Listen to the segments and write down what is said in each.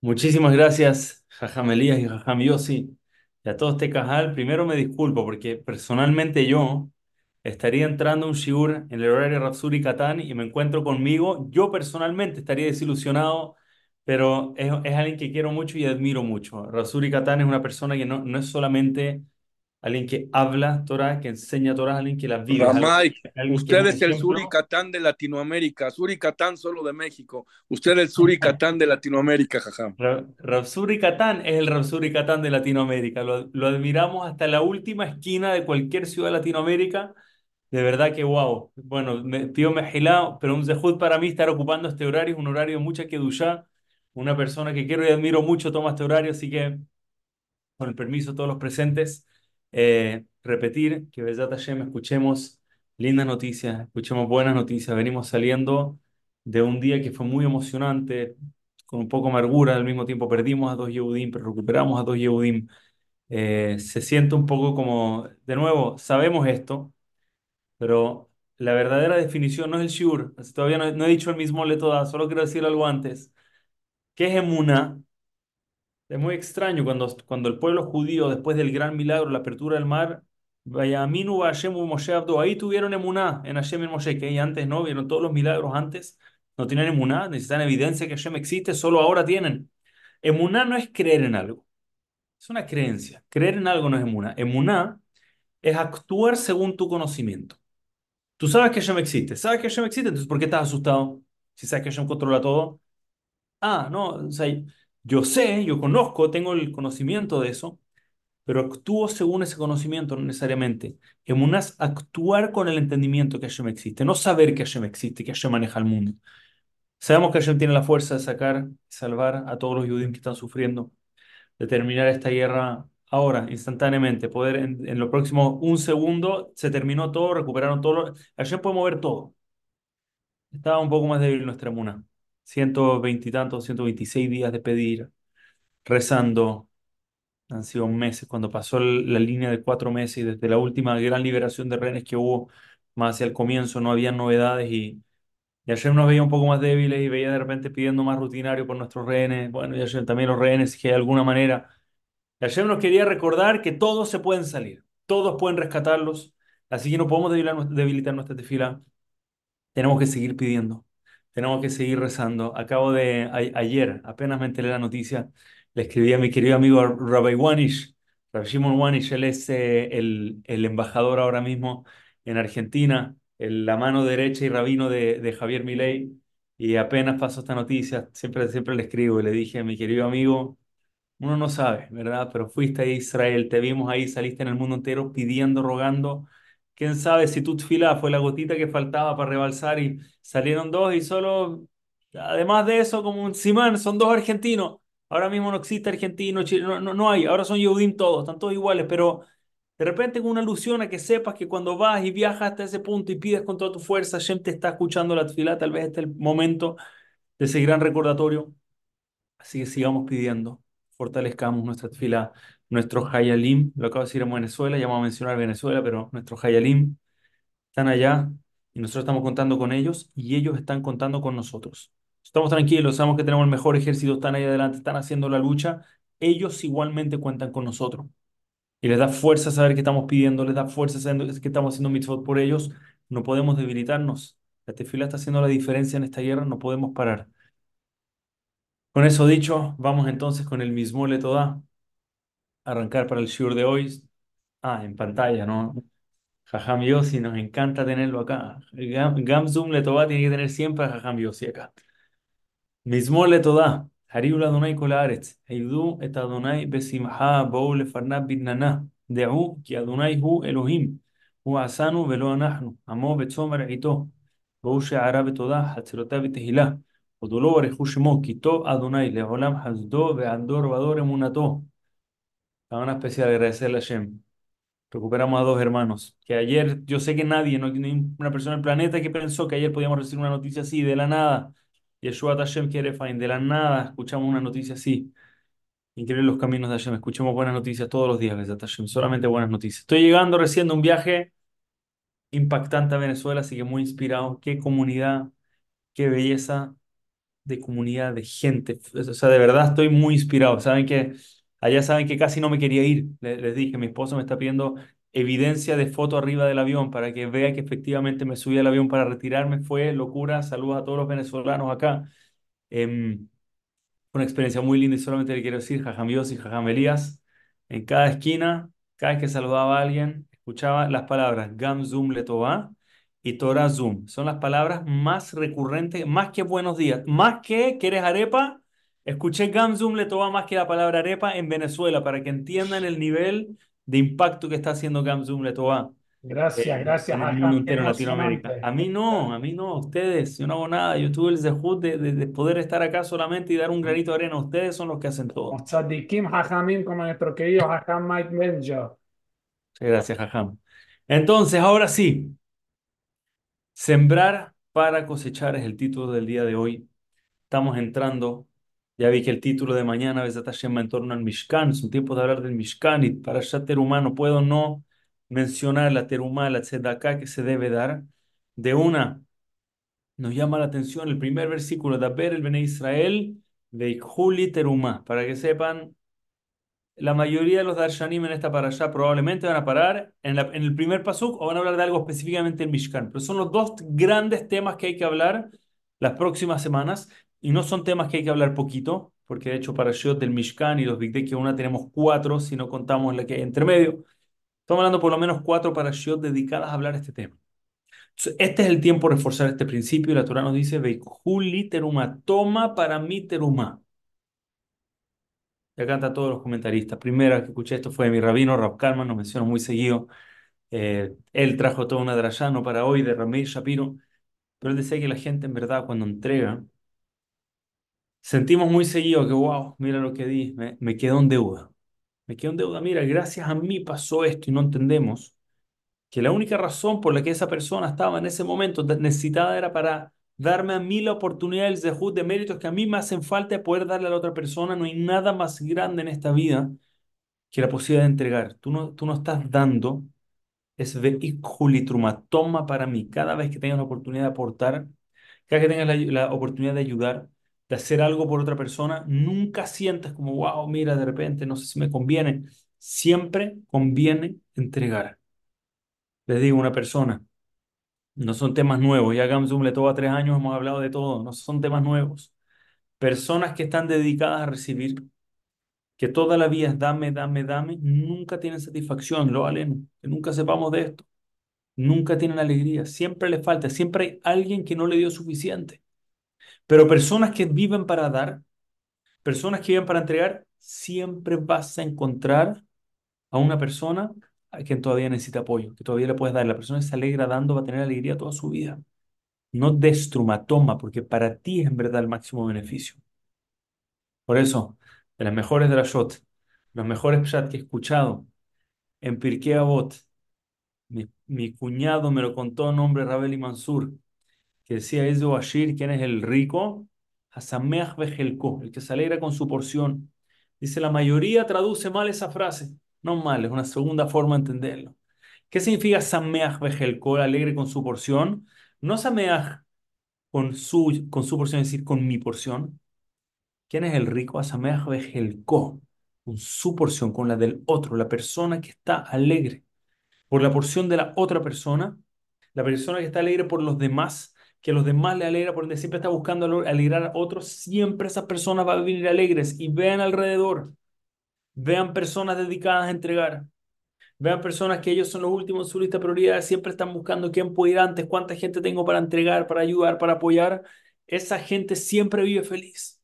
Muchísimas gracias, Jajam Elías y Jajam Yossi. Y a todo este cajal, primero me disculpo porque personalmente yo estaría entrando un shiur en el horario Rapsuri Catán y me encuentro conmigo. Yo personalmente estaría desilusionado, pero es, es alguien que quiero mucho y admiro mucho. Rapsuri Catán es una persona que no, no es solamente alguien que habla Torah, que enseña Torah, alguien que la vive, Ramay, que usted es el. Suricatán de Latinoamérica, Suricatán solo de México, usted es el Suricatán de Latinoamérica, jajam. Ra- Rapsuri Catán es el Rapsuri Catán de Latinoamérica. Lo, lo admiramos hasta la última esquina de cualquier ciudad de Latinoamérica. De verdad que wow. Bueno, me pido mejilá, pero un zehut para mí estar ocupando este horario es un horario mucha kedushá. Una persona que quiero y admiro mucho toma este horario, así que con el permiso de todos los presentes, eh, repetir que Besat Hashem escuchemos lindas noticias, escuchemos buenas noticias. Venimos saliendo de un día que fue muy emocionante, con un poco de amargura, al mismo tiempo perdimos a dos Yehudim, pero recuperamos a dos Yehudim. Eh, se siente un poco como, de nuevo, sabemos esto, pero la verdadera definición no es el shiur. Todavía no, no he dicho el mismo le toda, solo quiero decir algo antes. ¿Qué es emuná? Es muy extraño cuando, cuando el pueblo judío, después del gran milagro, la apertura del mar, Vayaminu Hashem Moshe Abdo, ahí tuvieron emuná en Hashem y Moshe, que antes no, vieron todos los milagros antes, no tenían emuná, necesitan evidencia que Hashem existe, solo ahora tienen. Emuná no es creer en algo, es una creencia. Creer en algo no es emuná. Emuná es actuar según tu conocimiento. Tú sabes que Hashem existe, sabes que Hashem existe, entonces ¿por qué estás asustado? Si sabes que Hashem controla todo. Ah, no, o sea, yo sé, yo conozco, tengo el conocimiento de eso, pero actúo según ese conocimiento, no necesariamente. Emunás, actuar con el entendimiento que Hashem existe, no saber que Hashem existe, que Hashem maneja el mundo. Sabemos que Hashem tiene la fuerza de sacar, y salvar a todos los judíos que están sufriendo, de terminar esta guerra ahora, instantáneamente, poder en, en lo próximo un segundo, se terminó todo, recuperaron todo. Lo, Hashem puede mover todo. Estaba un poco más débil nuestra emuna. 120 y tantos, 126 días de pedir, rezando. Han sido meses, cuando pasó la línea de cuatro meses y desde la última gran liberación de renes que hubo, más hacia el comienzo, no había novedades y, y ayer nos veía un poco más débiles y veía de repente pidiendo más rutinario por nuestros rehenes, bueno, y ayer también los rehenes que de alguna manera... Y ayer nos quería recordar que todos se pueden salir, todos pueden rescatarlos, así que no podemos debilitar, debilitar nuestra tefila, tenemos que seguir pidiendo tenemos que seguir rezando. Acabo de, a- ayer, apenas me enteré la noticia, le escribí a mi querido amigo Rabbi Wanish, Rabbi Shimon Wanish, él es eh, el, el embajador ahora mismo en Argentina, el- la mano derecha y rabino de, de Javier Milei, y apenas pasó esta noticia, siempre, siempre le escribo y le dije, mi querido amigo, uno no sabe, ¿verdad? Pero fuiste a Israel, te vimos ahí, saliste en el mundo entero pidiendo, rogando. ¿Quién sabe si tu tefilá fue la gotita que faltaba para rebalsar y salieron dos y solo, además de eso, como un simán, son dos argentinos. Ahora mismo no existe argentino, no, no, no hay, ahora son Yehudim todos, están todos iguales, pero de repente con una alusión a que sepas que cuando vas y viajas hasta ese punto y pides con toda tu fuerza, Hashem te está escuchando la tefilá, tal vez este es el momento de ese gran recordatorio. Así que sigamos pidiendo, fortalezcamos nuestra fila, nuestros Hayalim, lo acabo de decir en Venezuela, ya vamos a mencionar Venezuela, pero nuestros Hayalim están allá y nosotros estamos contando con ellos y ellos están contando con nosotros. Estamos tranquilos, sabemos que tenemos el mejor ejército, están ahí adelante, están haciendo la lucha, ellos igualmente cuentan con nosotros. Y les da fuerza saber que estamos pidiendo, les da fuerza saber que estamos haciendo mitzvot por ellos, no podemos debilitarnos. La tefila está haciendo la diferencia en esta guerra, no podemos parar. Con eso dicho, vamos entonces con el mismo Letodá arrancar para el Shur de hoy. Ah, en pantalla, ¿no? Jajam Yossi, nos encanta tenerlo acá. Gamzum Letová tiene que tener siempre a Jajam Yossi acá. Mismor Letová, Hariul Adonai Kolaretz, Eidu et Adonai Besimha Bou Lefarnab Bidnana, Deu ki Adonai Hu Elohim, Hu Asanu Velo Anahnu, Amo Betzomer Ito, Bou She'ara Betodá, Hatzerotá Betehilá, Odoló Barejú Shemo, Kito Adonai, Leolam Hazdo, Beandor Vador Emunato, Cadena especial, agradecerle a Hashem. Recuperamos a dos hermanos. Que ayer, yo sé que nadie, no hay una persona en el planeta que pensó que ayer podíamos recibir una noticia así, de la nada. Yeshua Hashem quiere find, de la nada escuchamos una noticia así. Increíble los caminos de Hashem. Escuchemos buenas noticias todos los días, Hashem. Solamente buenas noticias. Estoy llegando recién de un viaje impactante a Venezuela, así que muy inspirado. Qué comunidad, qué belleza de comunidad, de gente. O sea, de verdad estoy muy inspirado. Saben que allá saben que casi no me quería ir. Le- Les, dije, mi esposo me está pidiendo evidencia de foto arriba del avión para que vea que efectivamente me subí al avión para retirarme. Fue locura. Saludos a todos los venezolanos acá. Fue una experiencia muy linda y solamente le quiero decir, Jajam Yossi y Jajam Elías, en cada esquina, cada vez que saludaba a alguien, escuchaba las palabras Gam Letová y Torah. Son las palabras más recurrentes, más que buenos días, más que ¿quieres arepa? Escuché Gam Zum Letová más que la palabra arepa en Venezuela para que entiendan el nivel de impacto que está haciendo Gam Zum Letová Gracias, eh, gracias, en el mundo entero, Latinoamérica. A mí no, a mí no, a ustedes, yo no hago nada. Yo tuve el zehut de, de, de poder estar acá solamente y dar un granito de arena. Ustedes son los que hacen todo. Hajamim como nuestro querido Mike Benjo. Muchas gracias, Jajam. Entonces, ahora sí, sembrar para cosechar es el título del día de hoy. Estamos entrando, ya vi que el título de mañana, Besat Hashem, en torno al Mishkan. Es un tiempo de hablar del Mishkan y para ya Terumá no puedo no mencionar la Terumá, la Tzedakah que se debe dar. De una, nos llama la atención el primer versículo de Aber el Bene Israel, Veikhuli Terumá. Para que sepan, la mayoría de los Darshanim en esta parasha probablemente van a parar en, la- el primer pasuk o van a hablar de algo específicamente en Mishkan. Pero son los dos grandes temas que hay que hablar las próximas semanas y no son temas que hay que hablar poquito, porque de hecho parashot del Mishkan y los Big que una tenemos cuatro si no contamos la que hay entre medio. Estamos hablando por lo menos cuatro parashot dedicadas a hablar este tema. Este es el tiempo de reforzar este principio y la Torah nos dice, Veikuli teruma, toma para mí teruma. Y acá están todos los comentaristas. Primera que escuché esto fue de mi rabino, Rab Kalman, nos menciona muy seguido. Eh, él trajo toda una drayano para hoy de Ramey Shapiro, pero él decía que la gente en verdad cuando entrega, sentimos muy seguido que, wow, mira lo que di, me, me quedo en deuda. Me quedo en deuda, mira, gracias a mí pasó esto y no entendemos que la única razón por la que esa persona estaba en ese momento necesitada era para darme a mí la oportunidad del zehut de méritos que a mí me hacen falta de poder darle a la otra persona. No hay nada más grande en esta vida que la posibilidad de entregar. Tú no, tú no estás dando, es truma, toma para mí. Cada vez que tengas la oportunidad de aportar, cada vez que tengas la oportunidad de ayudar, de hacer algo por otra persona, nunca sientas como, wow, mira, de repente, no sé si me conviene. Siempre conviene entregar. Les digo, una persona, no son temas nuevos. Ya Gamsum le toma tres años, hemos hablado de todo, no son temas nuevos. Personas que están dedicadas a recibir, que toda la vida es dame, dame, dame, nunca tienen satisfacción, lo valen, que nunca sepamos de esto. Nunca tienen alegría, siempre les falta, siempre hay alguien que no le dio suficiente. Pero personas que viven para dar, personas que viven para entregar, siempre vas a encontrar a una persona a quien todavía necesita apoyo, que todavía le puedes dar. La persona que se alegra dando va a tener alegría toda su vida. No destruma, toma, porque para ti es en verdad el máximo beneficio. Por eso, de las mejores de la shot, los mejores pshat que he escuchado en Pirkei Avot, mi, cuñado me lo contó en nombre Rabel Mansur, que decía Ezo Bashir, ¿quién es el rico? Hasameach Bejelko, el que se alegra con su porción. Dice, la mayoría traduce mal esa frase. No mal, es una segunda forma de entenderlo. ¿Qué significa Sameach Bejelko, alegre con su porción? No Sameach con su, con su porción, es decir, con mi porción. ¿Quién es el rico? Asameach Bejelko, con su porción, con la del otro, la persona que está alegre por la porción de la otra persona, la persona que está alegre por los demás, que los demás le alegra, por donde siempre está buscando alegrar a otros, siempre esas personas van a venir alegres y vean alrededor, vean personas dedicadas a entregar. Vean personas que ellos son los últimos en su lista de prioridades, siempre están buscando quién puede ir antes, cuánta gente tengo para entregar, para ayudar, para apoyar. Esa gente siempre vive feliz.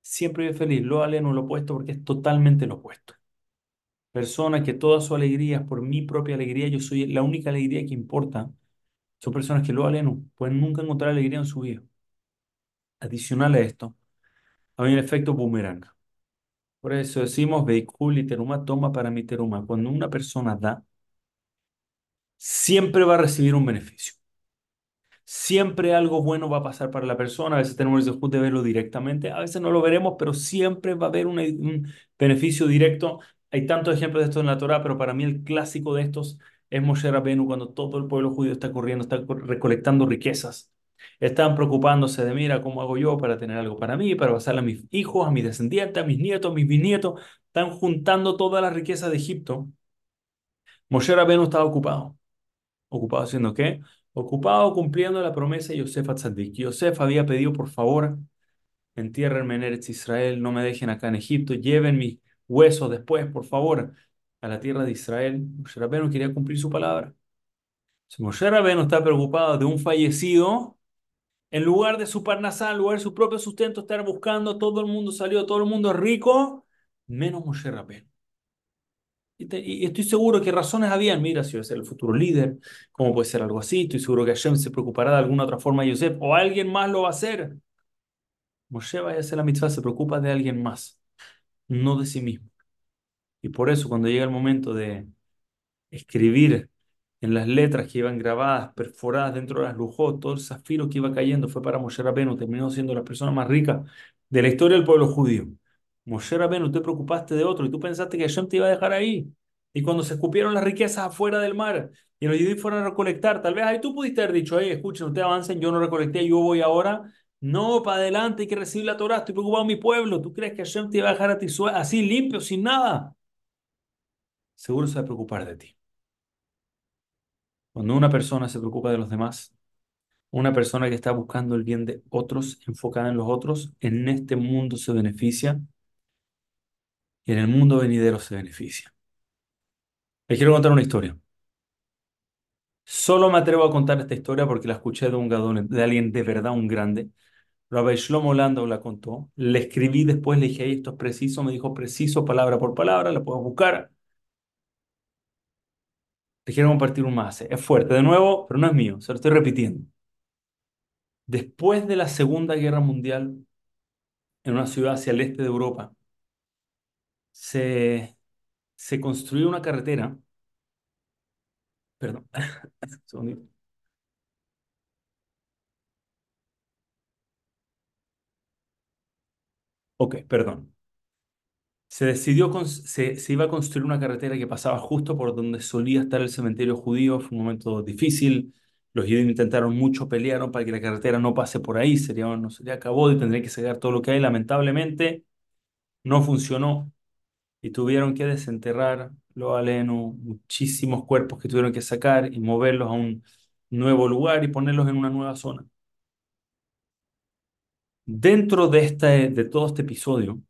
Siempre vive feliz. Lo aleno lo opuesto porque es totalmente lo opuesto. Personas que toda su alegría es por mi propia alegría, yo soy la única alegría que importa. Son personas que lo aleno pueden nunca encontrar alegría en su vida. Adicional a esto, hay un efecto boomerang. Por eso decimos, vehículo y teruma, toma para mi teruma. Cuando una persona da, siempre va a recibir un beneficio. Siempre algo bueno va a pasar para la persona. A veces tenemos el deseo de verlo directamente, a veces no lo veremos, pero siempre va a haber un, un beneficio directo. Hay tantos ejemplos de esto en la Torah, pero para mí el clásico de estos es Moshe Rabbeinu cuando todo el pueblo judío está corriendo, está recolectando riquezas. Están preocupándose de, mira, ¿cómo hago yo para tener algo para mí, para pasarle a mis hijos, a mis descendientes, a mis nietos, a mis bisnietos? Están juntando toda la riqueza de Egipto. Moshe Rabbeinu estaba ocupado. ¿Ocupado haciendo qué? Ocupado cumpliendo la promesa de Yosef Atzadik. Yosef había pedido, por favor, entiérrenme en Eretz Israel, no me dejen acá en Egipto, lleven mis huesos después, por favor, a la tierra de Israel. Moshe Rabbeinu quería cumplir su palabra. Si Moshe Rabbeinu está preocupado de un fallecido, en lugar de su parnasá, en lugar de su propio sustento, estar buscando, todo el mundo salió, todo el mundo rico, menos Moshe Rabbeinu. Y, te- y estoy seguro que razones habían, mira, si va a ser el futuro líder, ¿cómo puede ser algo así? Estoy seguro que Hashem se preocupará de alguna otra forma de Yosef, o alguien más lo va a hacer. Moshe vaya a hacer la mitzvah, se preocupa de alguien más, no de sí mismo. Y por eso cuando llega el momento de escribir en las letras que iban grabadas, perforadas dentro de las lujot, todo el zafiro que iba cayendo fue para Moshe Rabbeinu, terminó siendo la persona más rica de la historia del pueblo judío. Moshe Rabbeinu, te preocupaste de otro y tú pensaste que Hashem te iba a dejar ahí. Y cuando se escupieron las riquezas afuera del mar y los judíos fueron a recolectar, tal vez ahí tú pudiste haber dicho, hey, escuchen, ustedes avancen, yo no recolecté, yo voy ahora. No, para adelante, hay que recibir la Torah, estoy preocupado mi pueblo. ¿Tú crees que Hashem te iba a dejar a ti así limpio, sin nada? Seguro se va a preocupar de ti. Cuando una persona se preocupa de los demás, una persona que está buscando el bien de otros, enfocada en los otros, en este mundo se beneficia y en el mundo venidero se beneficia. Les quiero contar una historia. Solo me atrevo a contar esta historia porque la escuché de un gadol, de alguien de verdad, un grande. Rabbi Shlomo Landau la contó. Le escribí después, le dije, "Ey, esto es preciso. Me dijo preciso, palabra por palabra, la puedo buscar. Les quiero compartir un más. Es fuerte, de nuevo, pero no es mío, se lo estoy repitiendo. Después de la Segunda Guerra Mundial, en una ciudad hacia el este de Europa, se, se construyó una carretera, perdón, un. Ok, perdón. Se decidió, se, se iba a construir una carretera que pasaba justo por donde solía estar el cementerio judío. Fue un momento difícil. Los judíos intentaron mucho, pelearon para que la carretera no pase por ahí. Sería, no sería acabó y tendría que sacar todo lo que hay. Lamentablemente no funcionó y tuvieron que desenterrar lo aleno, muchísimos cuerpos que tuvieron que sacar y moverlos a un nuevo lugar y ponerlos en una nueva zona. Dentro de, este, de todo este episodio,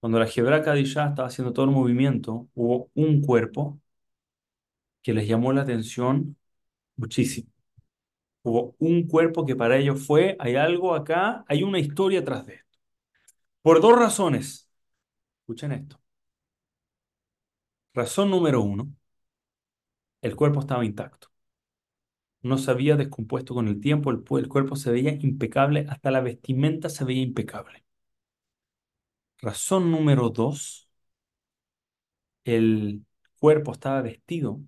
cuando la Hebra Kadishá estaba haciendo todo el movimiento, hubo un cuerpo que les llamó la atención muchísimo. Hubo un cuerpo que para ellos fue, hay algo acá, hay una historia tras de esto. Por dos razones. Escuchen esto. Razón número uno, el cuerpo estaba intacto. No se había descompuesto con el tiempo, el cuerpo se veía impecable, hasta la vestimenta se veía impecable. Razón número dos, el cuerpo estaba vestido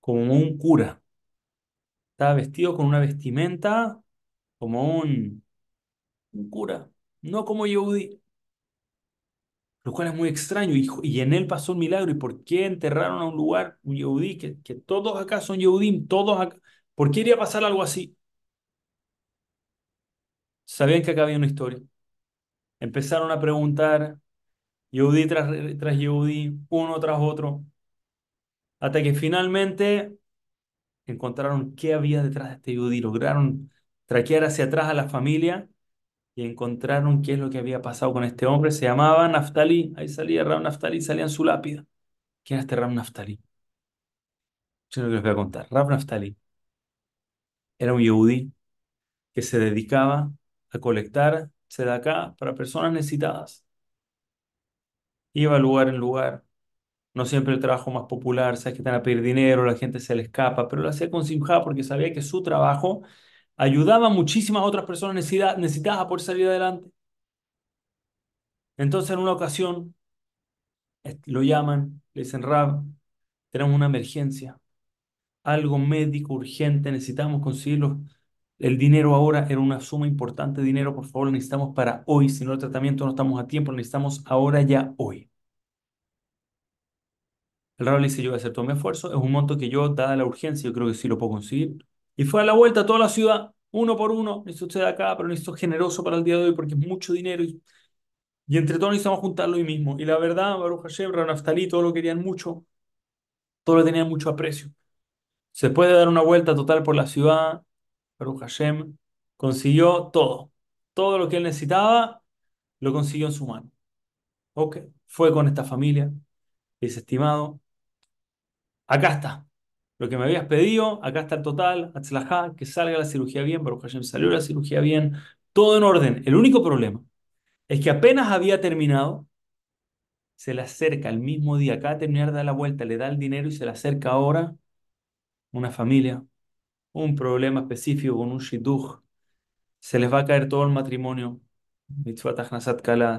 como un cura. Estaba vestido con una vestimenta como un, un cura, no como Yehudi, lo cual es muy extraño. Y, y en él pasó un milagro. ¿Y por qué enterraron a un lugar, un Yehudi, que, que todos acá son Yehudim, todos? ¿Por qué iría a pasar algo así? Sabían que acá había una historia. Empezaron a preguntar, Yehudi tras, tras Yehudi, uno tras otro, hasta que finalmente encontraron qué había detrás de este Yehudi. Lograron traquear hacia atrás a la familia y encontraron qué es lo que había pasado con este hombre. Se llamaba Naftali. Ahí salía Ram Naftali, salía en su lápida. ¿Quién es este Ram Naftali? Yo no les voy a contar. Ram Naftali era un yehudí que se dedicaba a colectar tzedakah para personas necesitadas. Iba lugar en lugar. No siempre el trabajo más popular, sabes que van a pedir dinero, la gente se le escapa, pero lo hacía con simjá porque sabía que su trabajo ayudaba a muchísimas otras personas necesita- necesitadas a poder salir adelante. Entonces, en una ocasión, lo llaman, le dicen, Rab, tenemos una emergencia, algo médico urgente, necesitamos conseguirlo. El dinero ahora era una suma importante dinero, por favor, lo necesitamos para hoy, si no el tratamiento no estamos a tiempo, lo necesitamos ahora ya hoy. El Rab le dice, yo voy a hacer todo mi esfuerzo, es un monto que yo, dada la urgencia, yo creo que sí lo puedo conseguir. Y fue a la vuelta a toda la ciudad, uno por uno. Necesito usted acá, pero necesito generoso para el día de hoy porque es mucho dinero. Y, entre todos necesitamos juntarlo hoy mismo. Y la verdad, Baruch Hashem, Ranaftalí, todos lo querían mucho. Todos lo tenían mucho aprecio. Se puede dar una vuelta total por la ciudad. Baruch Hashem consiguió todo. Todo lo que él necesitaba, lo consiguió en su mano. Ok, fue con esta familia. Dice, estimado, acá está. Lo que me habías pedido, acá está el total, Atzlajá, que salga la cirugía bien, Baruch Hashem salió la cirugía bien, todo en orden. El único problema es que apenas había terminado, se le acerca el mismo día, acá terminar de dar la vuelta, le da el dinero y se le acerca ahora una familia, un problema específico con un shidduch, se les va a caer todo el matrimonio,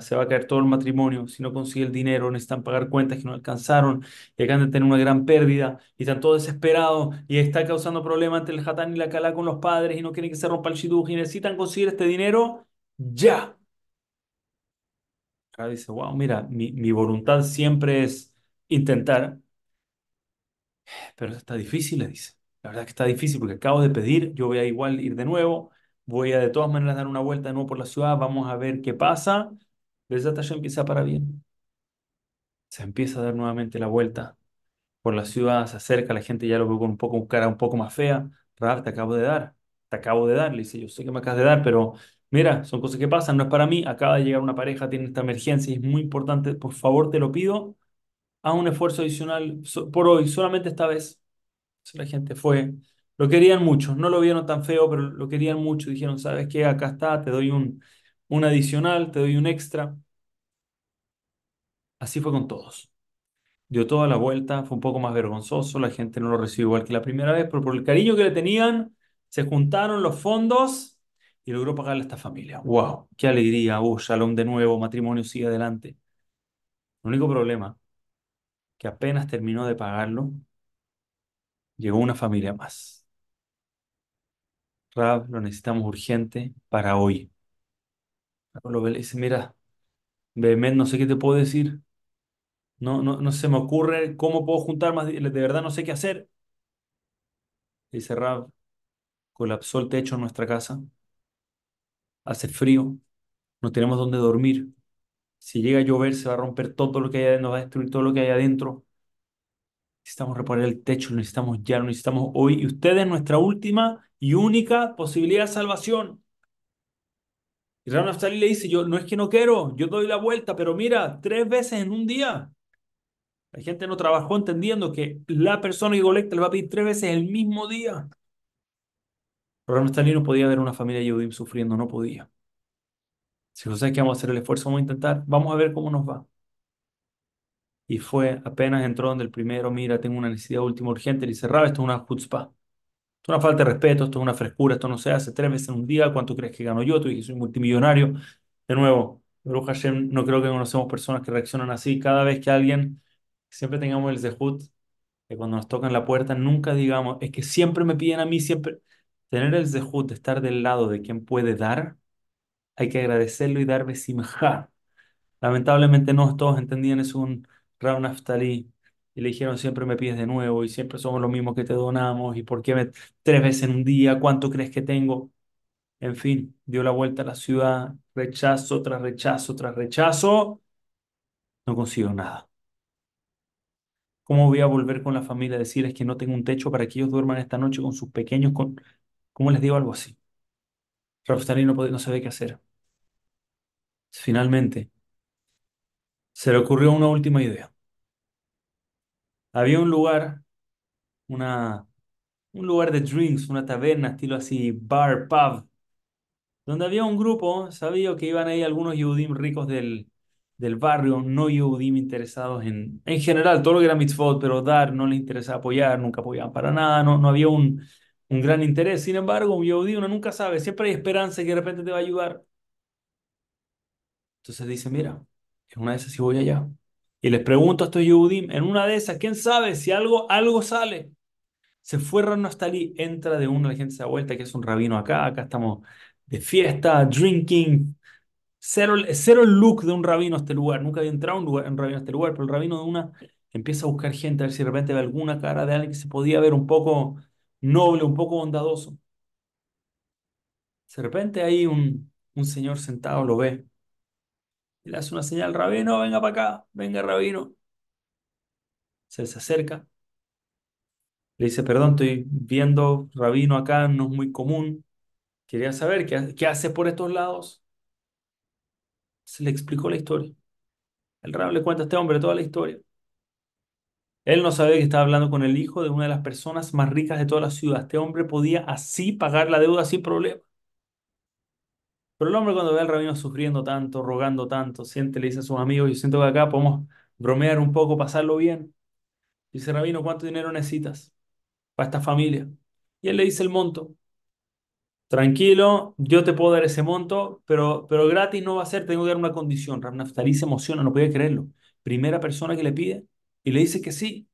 se va a caer todo el matrimonio, si no consigue el dinero, necesitan pagar cuentas que no alcanzaron, y acaban de tener una gran pérdida, y están todos desesperados, y está causando problemas entre el hatán y la kala con los padres, y no quieren que se rompa el shidduch, y necesitan conseguir este dinero ya. Acá dice, wow, mira, mi, mi voluntad siempre es intentar, pero está difícil, le dice. La verdad que está difícil porque acabo de pedir, yo voy a igual ir de nuevo, voy a de todas maneras dar una vuelta de nuevo por la ciudad, vamos a ver qué pasa. Besat ya empieza para bien. Se empieza a dar nuevamente la vuelta por la ciudad, se acerca, la gente ya lo ve con un poco, cara un poco más fea. Rab, te acabo de dar, te acabo de dar. Le dice, yo sé que me acabas de dar, pero mira, son cosas que pasan, no es para mí. Acaba de llegar una pareja, tiene esta emergencia y es muy importante, por favor, te lo pido, haz un esfuerzo adicional por hoy, solamente esta vez. La gente fue, lo querían mucho, no lo vieron tan feo, pero lo querían mucho. Dijeron, ¿sabes qué? Acá está, te doy un, un adicional, te doy un extra. Así fue con todos. Dio toda la vuelta, fue un poco más vergonzoso, la gente no lo recibió igual que la primera vez, pero por el cariño que le tenían, se juntaron los fondos y logró pagarle a esta familia. ¡Wow! ¡Qué alegría! ¡Uh! Shalom de nuevo, matrimonio sigue adelante. El único problema, que apenas terminó de pagarlo, llegó una familia más. Rab, lo necesitamos urgente para hoy. Lo le dice, mira, Behemet, no sé qué te puedo decir. No, no, no se me ocurre cómo puedo juntar más. De verdad no sé qué hacer. Dice Rab, colapsó el techo en nuestra casa. Hace frío. No tenemos dónde dormir. Si llega a llover, se va a romper todo lo que hay adentro, nos va a destruir todo lo que hay adentro. Necesitamos reparar el techo, lo necesitamos ya, lo necesitamos hoy. Y usted es nuestra última y única posibilidad de salvación. Y Naftali le dice, yo no es que no quiero, yo doy la vuelta, pero mira, tres veces en un día. La gente no trabajó entendiendo que la persona que colecta le va a pedir tres veces el mismo día. Pero Naftali no podía ver una familia Yehudim sufriendo, no podía. Si José que vamos a hacer el esfuerzo, vamos a intentar, vamos a ver cómo nos va. Y fue, apenas entró donde el primero, mira, tengo una necesidad última urgente, le dice, Rab, esto es una chutzpah. Esto es una falta de respeto, esto es una frescura, esto no se hace tres veces en un día. ¿Cuánto crees que gano yo? Tú dices, soy multimillonario. De nuevo, Baruch Hashem, no creo que conocemos personas que reaccionan así. Cada vez que alguien, siempre tengamos el zehut, que cuando nos tocan la puerta, nunca digamos, es que siempre me piden a mí, siempre. Tener el zehut estar del lado de quien puede dar, hay que agradecerlo y dar besimja. Lamentablemente no todos entendían eso un Rav Naftali y le dijeron siempre me pides de nuevo y siempre somos los mismos que te donamos y por qué me- tres veces en un día, ¿cuánto crees que tengo? En fin, dio la vuelta a la ciudad, rechazo tras rechazo tras rechazo, no consiguió nada. ¿Cómo voy a volver con la familia a decirles que no tengo un techo para que ellos duerman esta noche con sus pequeños? Con... ¿Cómo les digo algo así? Rav Naftali no, no sabía qué hacer. Finalmente, se le ocurrió una última idea. Había un lugar, una un lugar de drinks, una taberna, estilo así, bar, pub, donde había un grupo, sabía que iban ahí algunos Yehudim ricos del, del barrio, no Yehudim interesados en, en general, todo lo que era mitzvot, pero dar no les interesaba apoyar, nunca apoyaban para nada, no, no había un, un gran interés. Sin embargo, un Yehudí uno nunca sabe, siempre hay esperanza que de repente te va a ayudar. Entonces dice, mira, en una de esas sí voy allá. Y les pregunto a estos Yehudim, en una de esas, ¿quién sabe si algo, algo sale? Se fue Ron Naftali, entra de una, la gente se da vuelta, que es un rabino acá, acá estamos de fiesta, drinking, cero, cero el look de un rabino a este lugar, nunca había entrado un, lugar, rabino a este lugar, pero el rabino de una empieza a buscar gente, a ver si de repente ve alguna cara de alguien que se podía ver un poco, noble, un poco bondadoso. De repente hay un, un señor sentado, lo ve, y le hace una señal, Rabino, venga para acá, venga, Rabino. Se les acerca, le dice, perdón, estoy viendo Rabino acá, no es muy común. Quería saber qué, qué hace por estos lados. Se le explicó la historia. El Rab le cuenta a este hombre toda la historia. Él no sabía que estaba hablando con el hijo de una de las personas más ricas de toda la ciudad. Este hombre podía así pagar la deuda sin problema. Pero el hombre cuando ve al rabino sufriendo tanto, rogando tanto, siente, le dice a sus amigos, yo siento que acá podemos bromear un poco, pasarlo bien. Dice, rabino, ¿cuánto dinero necesitas para esta familia? Y él le dice el monto. Tranquilo, yo te puedo dar ese monto, pero, pero gratis no va a ser, tengo que dar una condición. Rab Naftali se emociona, no podía creerlo. Primera persona que le pide y le dice que sí.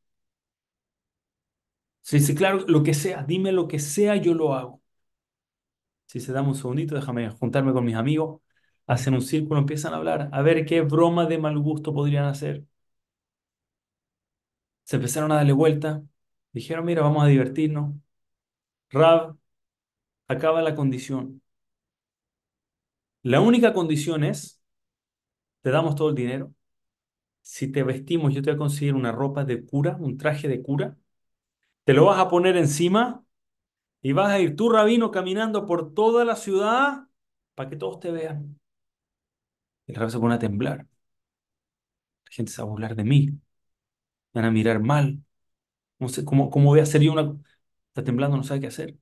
Se dice, claro, lo que sea, dime lo que sea, yo lo hago. Si se dame un segundito, déjame juntarme con mis amigos. Hacen un círculo, empiezan a hablar, a ver qué broma de mal gusto podrían hacer. Se empezaron a darle vuelta. Dijeron, mira, vamos a divertirnos. Rab, acaba la condición. La única condición es, te damos todo el dinero. Si te vestimos, yo te voy a conseguir una ropa de cura, un traje de cura. Te lo vas a poner encima y vas a ir tú, rabino, caminando por toda la ciudad para que todos te vean. El rabino se pone a temblar. La gente se va a burlar de mí. Me van a mirar mal. No sé cómo, cómo voy a hacer yo una... Está temblando, no sabe qué hacer.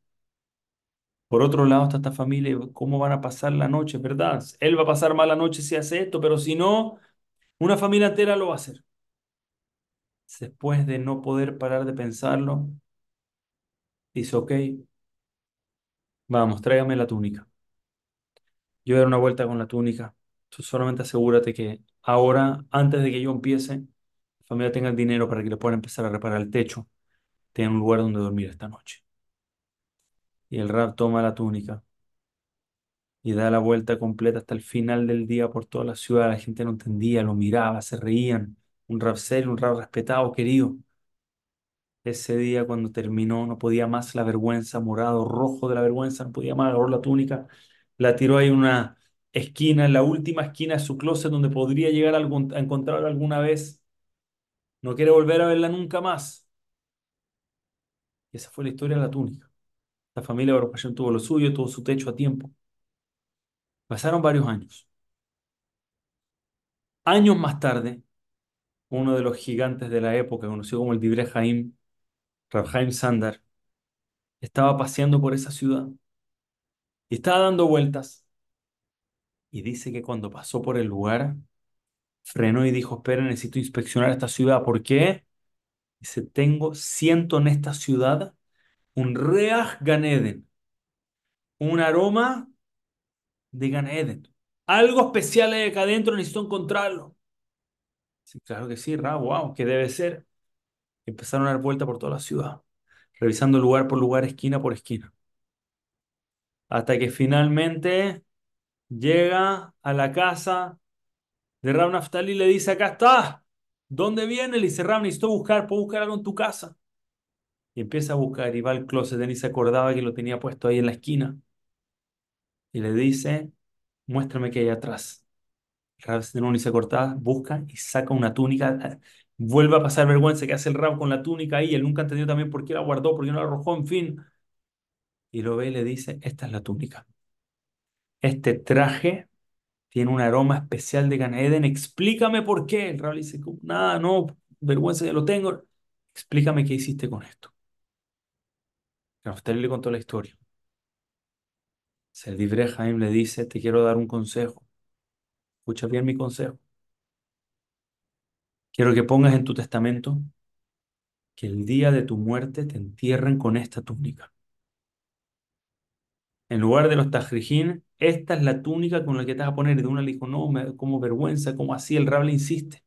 Por otro lado está esta familia, ¿cómo van a pasar la noche, verdad? Él va a pasar mal la noche si hace esto, pero si no, una familia entera lo va a hacer. Después de no poder parar de pensarlo, dice, ok, vamos, tráigame la túnica. Yo voy una vuelta con la túnica. Tú solamente asegúrate que ahora, antes de que yo empiece, la familia tenga el dinero para que le puedan empezar a reparar el techo, tenga un lugar donde dormir esta noche. Y el rab toma la túnica y da la vuelta completa hasta el final del día por toda la ciudad. La gente no entendía, lo miraba, se reían. Un rab serio, un rab respetado, querido. Ese día cuando terminó no podía más la vergüenza, morado, rojo de la vergüenza, no podía más, agarró la túnica, la tiró ahí en una esquina, en la última esquina de su closet donde podría llegar a, algún- a encontrarla alguna vez. No quiere volver a verla nunca más. Y esa fue la historia de la túnica. La familia Baruch Hashem tuvo lo suyo, tuvo su techo a tiempo. Pasaron varios años. Años más tarde, uno de los gigantes de la época, conocido como el Divrei Haim, Rav Haim Sandar, estaba paseando por esa ciudad y estaba dando vueltas. Y dice que cuando pasó por el lugar, frenó y dijo, espera, necesito inspeccionar esta ciudad. ¿Por qué? Dice, tengo, siento en esta ciudad un reaj Gan Eden, un aroma de Gan Eden. Algo especial hay acá adentro, necesito encontrarlo. Sí, claro que sí, Ra, wow, ¿qué debe ser? Empezaron a dar vuelta por toda la ciudad, revisando lugar por lugar, esquina por esquina. Hasta que finalmente llega a la casa de Rab Naftali y le dice, acá está. ¿Dónde viene? Le dice, Rab, necesito buscar, ¿puedo buscar algo en tu casa? Y empieza a buscar y va al closet, y se acordaba que lo tenía puesto ahí en la esquina. Y le dice, muéstrame qué hay atrás. Rab ni se cortaba, busca y saca una túnica. Vuelve a pasar vergüenza que hace el Rab con la túnica ahí. Él nunca entendió también por qué la guardó, por qué no la arrojó, en fin. Y lo ve y le dice, esta es la túnica. Este traje tiene un aroma especial de Gan Eden. Explícame por qué. El Rab le dice, nada, no, vergüenza ya lo tengo. Explícame qué hiciste con esto. Naftali le contó la historia. El Divrei Haim le dice, te quiero dar un consejo. Escucha bien mi consejo. Quiero que pongas en tu testamento que el día de tu muerte te entierren con esta túnica. En lugar de los tajrijín, esta es la túnica con la que te vas a poner. Y de una le dijo, no, como vergüenza, como así. El Rab le insiste.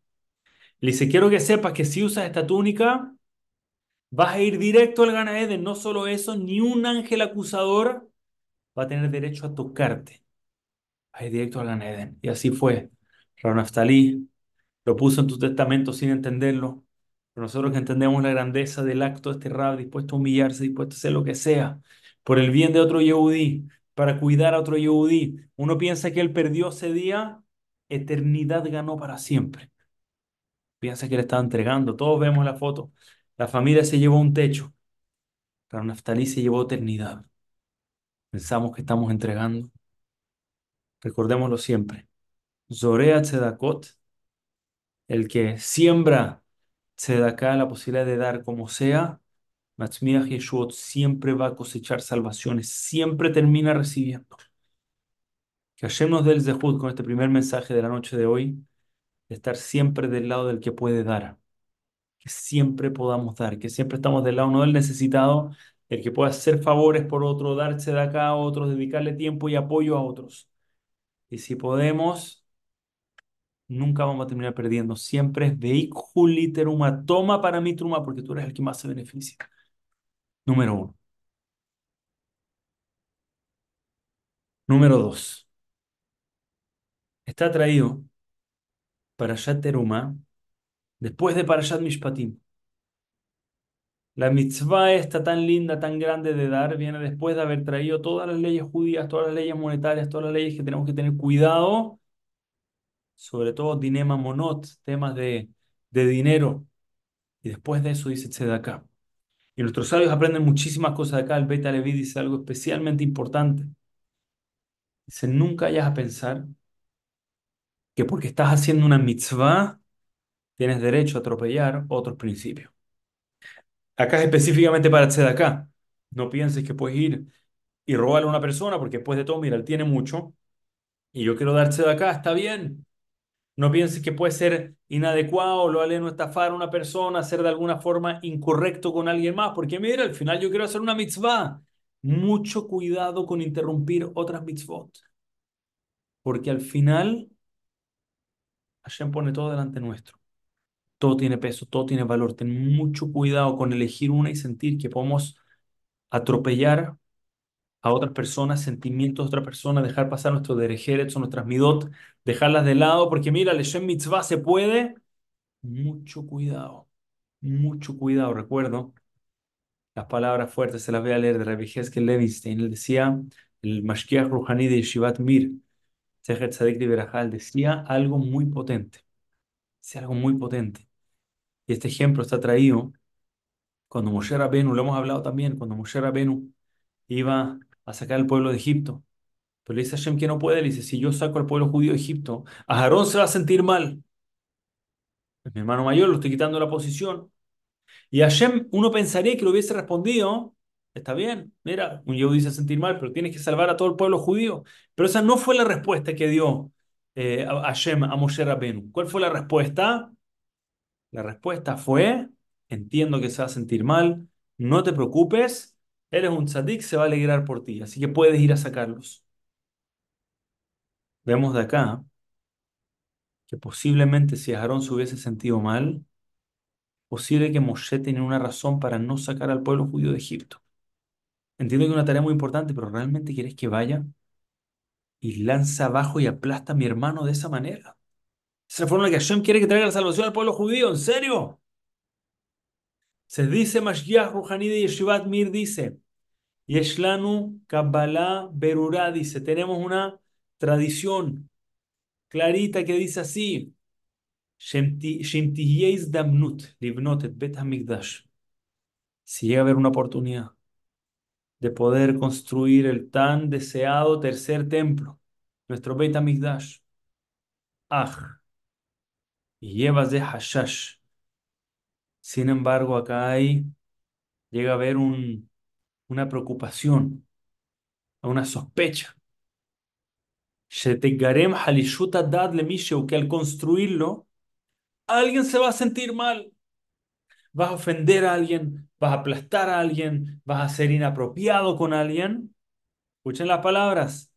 Le dice, quiero que sepas que si usas esta túnica, vas a ir directo al Gan Eden. No solo eso, ni un ángel acusador va a tener derecho a tocarte. Vas a ir directo al Gan Eden. Y así fue. Rab lo puso en tu testamento sin entenderlo. Pero nosotros que entendemos la grandeza del acto de este dispuesto a humillarse, dispuesto a hacer lo que sea, por el bien de otro Yehudí, para cuidar a otro Yehudí, uno piensa que él perdió ese día, eternidad ganó para siempre. Piensa que le estaba entregando. Todos vemos la foto. La familia se llevó un techo, pero Naftalí se llevó eternidad. Pensamos que estamos entregando. Recordémoslo siempre. Zorea Tzedakot, el que siembra Tzedaká, la posibilidad de dar como sea, Matzmiach Yeshuot siempre va a cosechar salvaciones, siempre termina recibiendo. Que Hashem nos dé el Zehut con este primer mensaje de la noche de hoy, estar siempre del lado del que puede dar, que siempre podamos dar, que siempre estamos del lado no del necesitado, el que pueda hacer favores por otro, darse de acá a otros, dedicarle tiempo y apoyo a otros. Y si podemos, nunca vamos a terminar perdiendo. Siempre es veículo teruma, toma para mí truma, porque tú eres el que más se beneficia. Número uno. Número dos. Está traído Parashat Teruma después de Parashat Mishpatim. La mitzvah esta tan linda, tan grande de dar, viene después de haber traído todas las leyes judías, todas las leyes monetarias, todas las leyes que tenemos que tener cuidado, sobre todo dinema monot, temas de, de dinero. Y después de eso dice Tzedakah. Y nuestros sabios aprenden muchísimas cosas de acá. El Beta Levi dice algo especialmente importante. Dice, nunca vayas a pensar que porque estás haciendo una mitzvah, tienes derecho a atropellar otros principios. Acá es específicamente para Tzedakah. No pienses que puedes ir y robarle a una persona, porque después de todo, mira, él tiene mucho y yo quiero dar Tzedakah, está bien. No pienses que puede ser inadecuado, lo no estafar a una persona, ser de alguna forma incorrecto con alguien más, porque mira, al final yo quiero hacer una mitzvah. Mucho cuidado con interrumpir otras mitzvot, porque al final Hashem pone todo delante nuestro. Todo tiene peso, todo tiene valor. Ten mucho cuidado con elegir una y sentir que podemos atropellar a otras personas, sentimientos de otras personas, dejar pasar nuestros derechos o nuestras midot, dejarlas de lado, porque mira, el Shem Mitzvah se puede. Mucho cuidado, mucho cuidado. Recuerdo las palabras fuertes, se las voy a leer de Rabbi Heskel Levinstein. Él decía, el Mashkiach Rouhani de Shivat Mir, Sechet Sadik de Berajal, decía algo muy potente. Decía algo muy potente. Y este ejemplo está traído cuando Moshe Rabenu, lo hemos hablado también, cuando Moshe Rabenu iba a sacar al pueblo de Egipto. Pero le dice a Hashem que no puede, le dice, si yo saco al pueblo judío de Egipto, a Aarón se va a sentir mal. Es mi hermano mayor, lo estoy quitando la posición. Y Hashem, uno pensaría que lo hubiese respondido, está bien, mira, un Yehudi dice sentir mal, pero tienes que salvar a todo el pueblo judío. Pero esa no fue la respuesta que dio eh, Hashem a Moshe Rabenu. ¿Cuál fue la respuesta? La respuesta fue, entiendo que se va a sentir mal, no te preocupes, eres un tzadik, se va a alegrar por ti, así que puedes ir a sacarlos. Vemos de acá que posiblemente si Aarón se hubiese sentido mal, posible que Moshe tenía una razón para no sacar al pueblo judío de Egipto. Entiendo que es una tarea muy importante, pero ¿realmente quieres que vaya y lanza abajo y aplasta a mi hermano de esa manera? Esa es la forma en que Hashem quiere que traiga la salvación al pueblo judío, ¿en serio? Se dice Mashgiach Ruhani de Yeshivat Mir, dice, Yeshlanu Kabbalah Berurá, dice, tenemos una tradición clarita que dice así, Damnut, Livnot Bet Hamikdash. Si llega a haber una oportunidad de poder construir el tan deseado tercer templo, nuestro Bet Hamikdash, Ah, y llevas de Hashash. Sin embargo, acá hay, llega a haber un, una preocupación, una sospecha. que al construirlo, alguien se va a sentir mal. Vas a ofender a alguien, vas a aplastar a alguien, vas a ser inapropiado con alguien. Escuchen las palabras.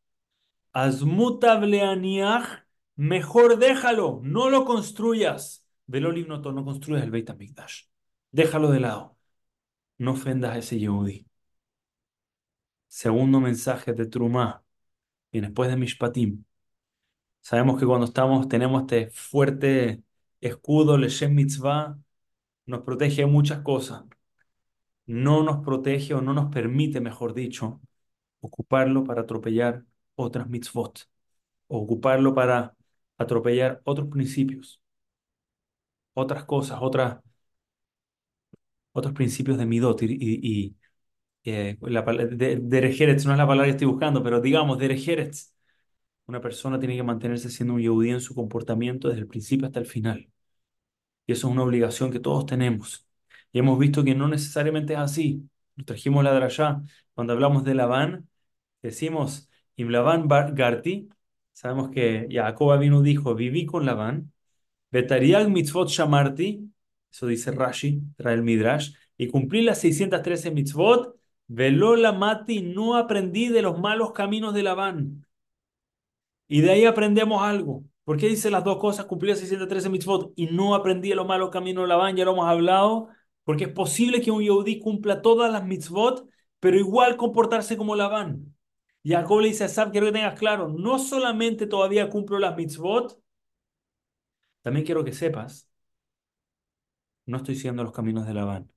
Azmutableaniach, mejor déjalo, no lo construyas. Velo no construyas el Beit HaMikdash. Déjalo de lado. No ofendas a ese Yehudi. Segundo mensaje de Trumá. Y después de Mishpatim. Sabemos que cuando estamos, tenemos este fuerte escudo, Leshem Mitzvah, nos protege de muchas cosas. No nos protege o no nos permite, mejor dicho, ocuparlo para atropellar otras mitzvot, o ocuparlo para atropellar otros principios, otras cosas, otras, otros principios de midot y, y, y, eh, la, de, derejeretz no es la palabra que estoy buscando, pero digamos, derejeretz. Una persona tiene que mantenerse siendo un yehudí en su comportamiento desde el principio hasta el final. Y eso es una obligación que todos tenemos. Y hemos visto que no necesariamente es así. Nos trajimos la drashá. Cuando hablamos de Labán, decimos, Im Labán Garti, sabemos que Jacob vino dijo, viví con Labán, Betariag mitzvot shamarti, eso dice Rashi, trae el Midrash, y cumplí las 613 mitzvot, veló la mati, no aprendí de los malos caminos de Labán. Y de ahí aprendemos algo. ¿Por qué dice las dos cosas? Cumplí las 613 mitzvot y no aprendí de los malos caminos de Labán, ya lo hemos hablado, porque es posible que un Yehudí cumpla todas las mitzvot, pero igual comportarse como Labán. Jacob le dice a Sab, quiero que tengas claro, no solamente todavía cumplo las mitzvot, también quiero que sepas, no estoy siguiendo los caminos de Labán.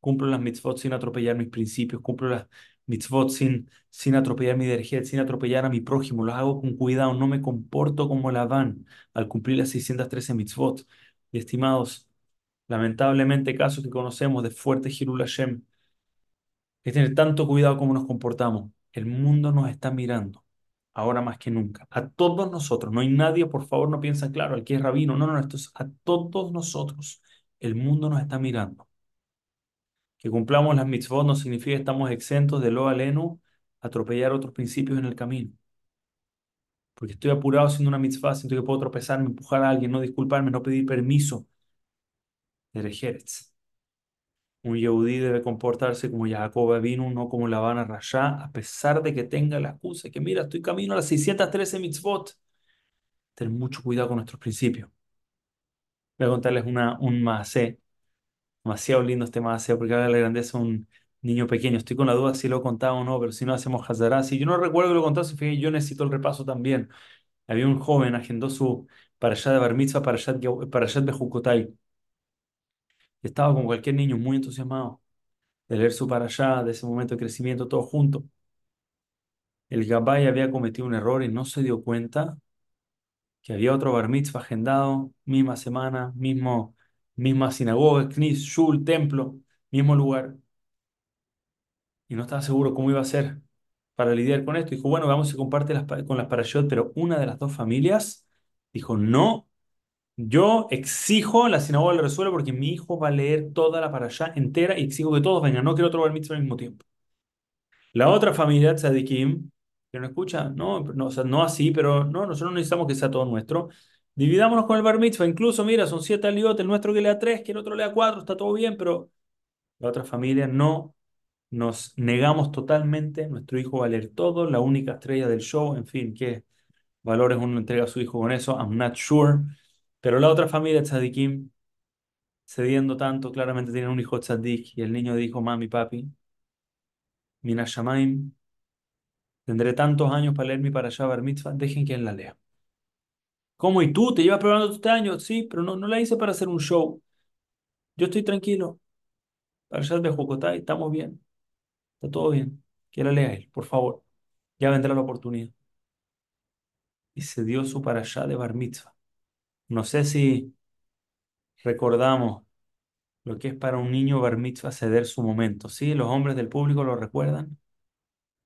Cumplo las mitzvot sin atropellar mis principios, cumplo las mitzvot sin, sin atropellar mi derjet, sin atropellar a mi prójimo, los hago con cuidado, no me comporto como Labán al cumplir las 613 mitzvot. Y estimados, lamentablemente casos que conocemos de fuerte Hirul Hashem, es tener tanto cuidado como nos comportamos. El mundo nos está mirando, ahora más que nunca, a todos nosotros. No hay nadie, por favor, no piensa, claro, al que es rabino. No, no, esto es a todos nosotros. El mundo nos está mirando. Que cumplamos las mitzvot no significa que estamos exentos de lo aleno atropellar otros principios en el camino. Porque estoy apurado haciendo una mitzvah, siento que puedo tropezarme, empujar a alguien, no disculparme, no pedir permiso. Un Yehudí debe comportarse como Jacob vino, no como la Habana Rasha, a pesar de que tenga la excusa que mira, estoy camino a las 613 mitzvot. Tener mucho cuidado con nuestros principios. Voy a contarles una, un maasé Demasiado lindo este Maaseh porque habla de la grandeza de un niño pequeño. Estoy con la duda si lo he contado o no, pero si no hacemos Hazará. Si yo no recuerdo que lo contase, fíjate, yo necesito el repaso también. Había un joven, agendó su para allá de Bar Mitzvah, para allá de Estaba con cualquier niño muy entusiasmado de leer su para allá, de ese momento de crecimiento, todo junto. El Gabay había cometido un error y no se dio cuenta que había otro Bar Mitzvah agendado, misma semana, mismo, misma sinagoga, knis, shul, templo, mismo lugar. y no estaba seguro cómo iba a ser para lidiar con esto. Dijo, bueno, vamos a compartir las, con las parashot, pero una de las dos familias dijo, no, yo exijo, la sinagoga lo resuelve porque mi hijo va a leer toda la parashá entera y exijo que todos vengan, no quiero otro bar mitzvah al mismo tiempo. La otra familia, tzadikim, que no escucha, no, no, o sea, no así, pero no, nosotros no necesitamos que sea todo nuestro. Dividámonos con el bar mitzvah, incluso, mira, son siete aliot, el nuestro que lea tres, que el otro lea cuatro, está todo bien, pero la otra familia no nos negamos totalmente, nuestro hijo va a leer todo, la única estrella del show, en fin, qué valores uno entrega a su hijo con eso, I'm not sure. Pero la otra familia, tzadikim, cediendo tanto, claramente tienen un hijo tzadik, y el niño dijo, mami, papi, mina shamaim, tendré tantos años para leer mi parashá bar mitzvah, dejen que él la lea. ¿Cómo? ¿Y tú? ¿Te llevas probando este año? Sí, pero no, no la hice para hacer un show. Yo estoy tranquilo. Parashá de Jocotá, estamos bien. Está todo bien. Que la lea él, por favor. Ya vendrá la oportunidad. y se dio su parashá de Bar Mitzvah. No sé si recordamos lo que es para un niño Bar ceder su momento. ¿Sí? Los hombres del público lo recuerdan.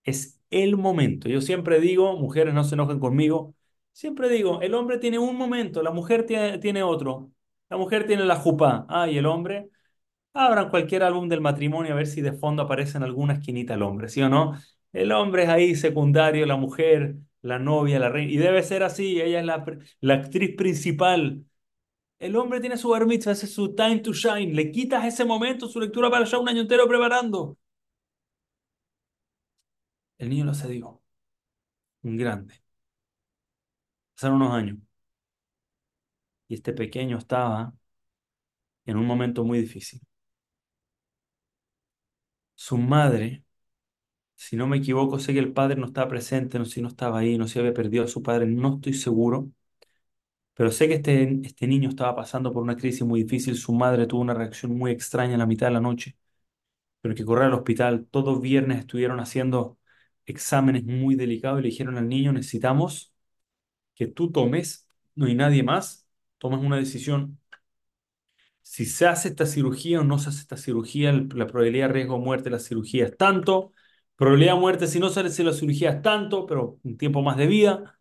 Es el momento. Yo siempre digo, mujeres no se enojen conmigo, siempre digo, el hombre tiene un momento, la mujer tiene, tiene otro. La mujer tiene la jupá. Ah, y el hombre. Abran cualquier álbum del matrimonio a ver si de fondo aparece en alguna esquinita el hombre, ¿sí o no? El hombre es ahí secundario, la mujer, la novia, la reina. Y debe ser así, ella es la, la actriz principal. El hombre tiene su bar mitzvah, ese es su time to shine. Le quitas ese momento, su lectura para ya un año entero preparando. El niño lo cedió, un grande. Pasaron unos años y este pequeño estaba en un momento muy difícil. Su madre, si no me equivoco, sé que el padre no estaba presente, no si no estaba ahí, no sé si había perdido a su padre, no estoy seguro Pero sé que este, este niño estaba pasando por una crisis muy difícil, su madre tuvo una reacción muy extraña en la mitad de la noche, pero que correr al hospital. Todos viernes estuvieron haciendo exámenes muy delicados y le dijeron al niño, necesitamos que tú tomes, no hay nadie más, tomas una decisión. Si se hace esta cirugía o no se hace esta cirugía, la probabilidad de riesgo de muerte de la cirugía es tanto, probabilidad de muerte si no se hace la tanto, pero un tiempo más de vida.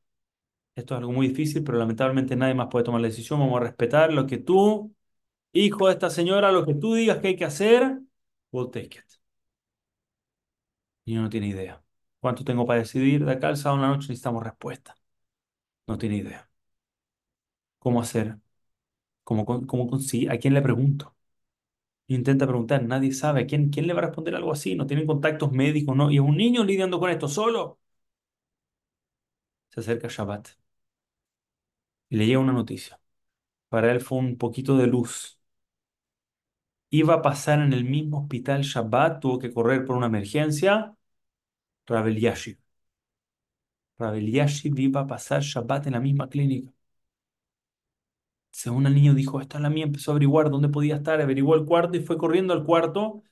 Esto es algo muy difícil, pero lamentablemente nadie más puede tomar la decisión. Vamos a respetar lo que tú, hijo de esta señora, lo que tú digas que hay que hacer, we'll take it. Y no tiene idea. ¿Cuánto tengo para decidir? De acá al sábado en noche necesitamos respuesta. No tiene idea. ¿Cómo hacer? ¿Cómo, cómo? ¿A quién le pregunto? Intenta preguntar, nadie sabe. ¿A quién, quién le va a responder algo así? No tienen contactos médicos, ¿no? Y es un niño lidiando con esto solo. Se acerca Shabbat y le llega una noticia. Para él fue un poquito de luz. Iba a pasar en el mismo hospital Shabbat, tuvo que correr por una emergencia. Rabel Yashiv. Rabel Yashiv iba a pasar Shabbat en la misma clínica. Según el niño dijo, esta es la mía, empezó a averiguar dónde podía estar, averiguó el cuarto y fue corriendo al cuarto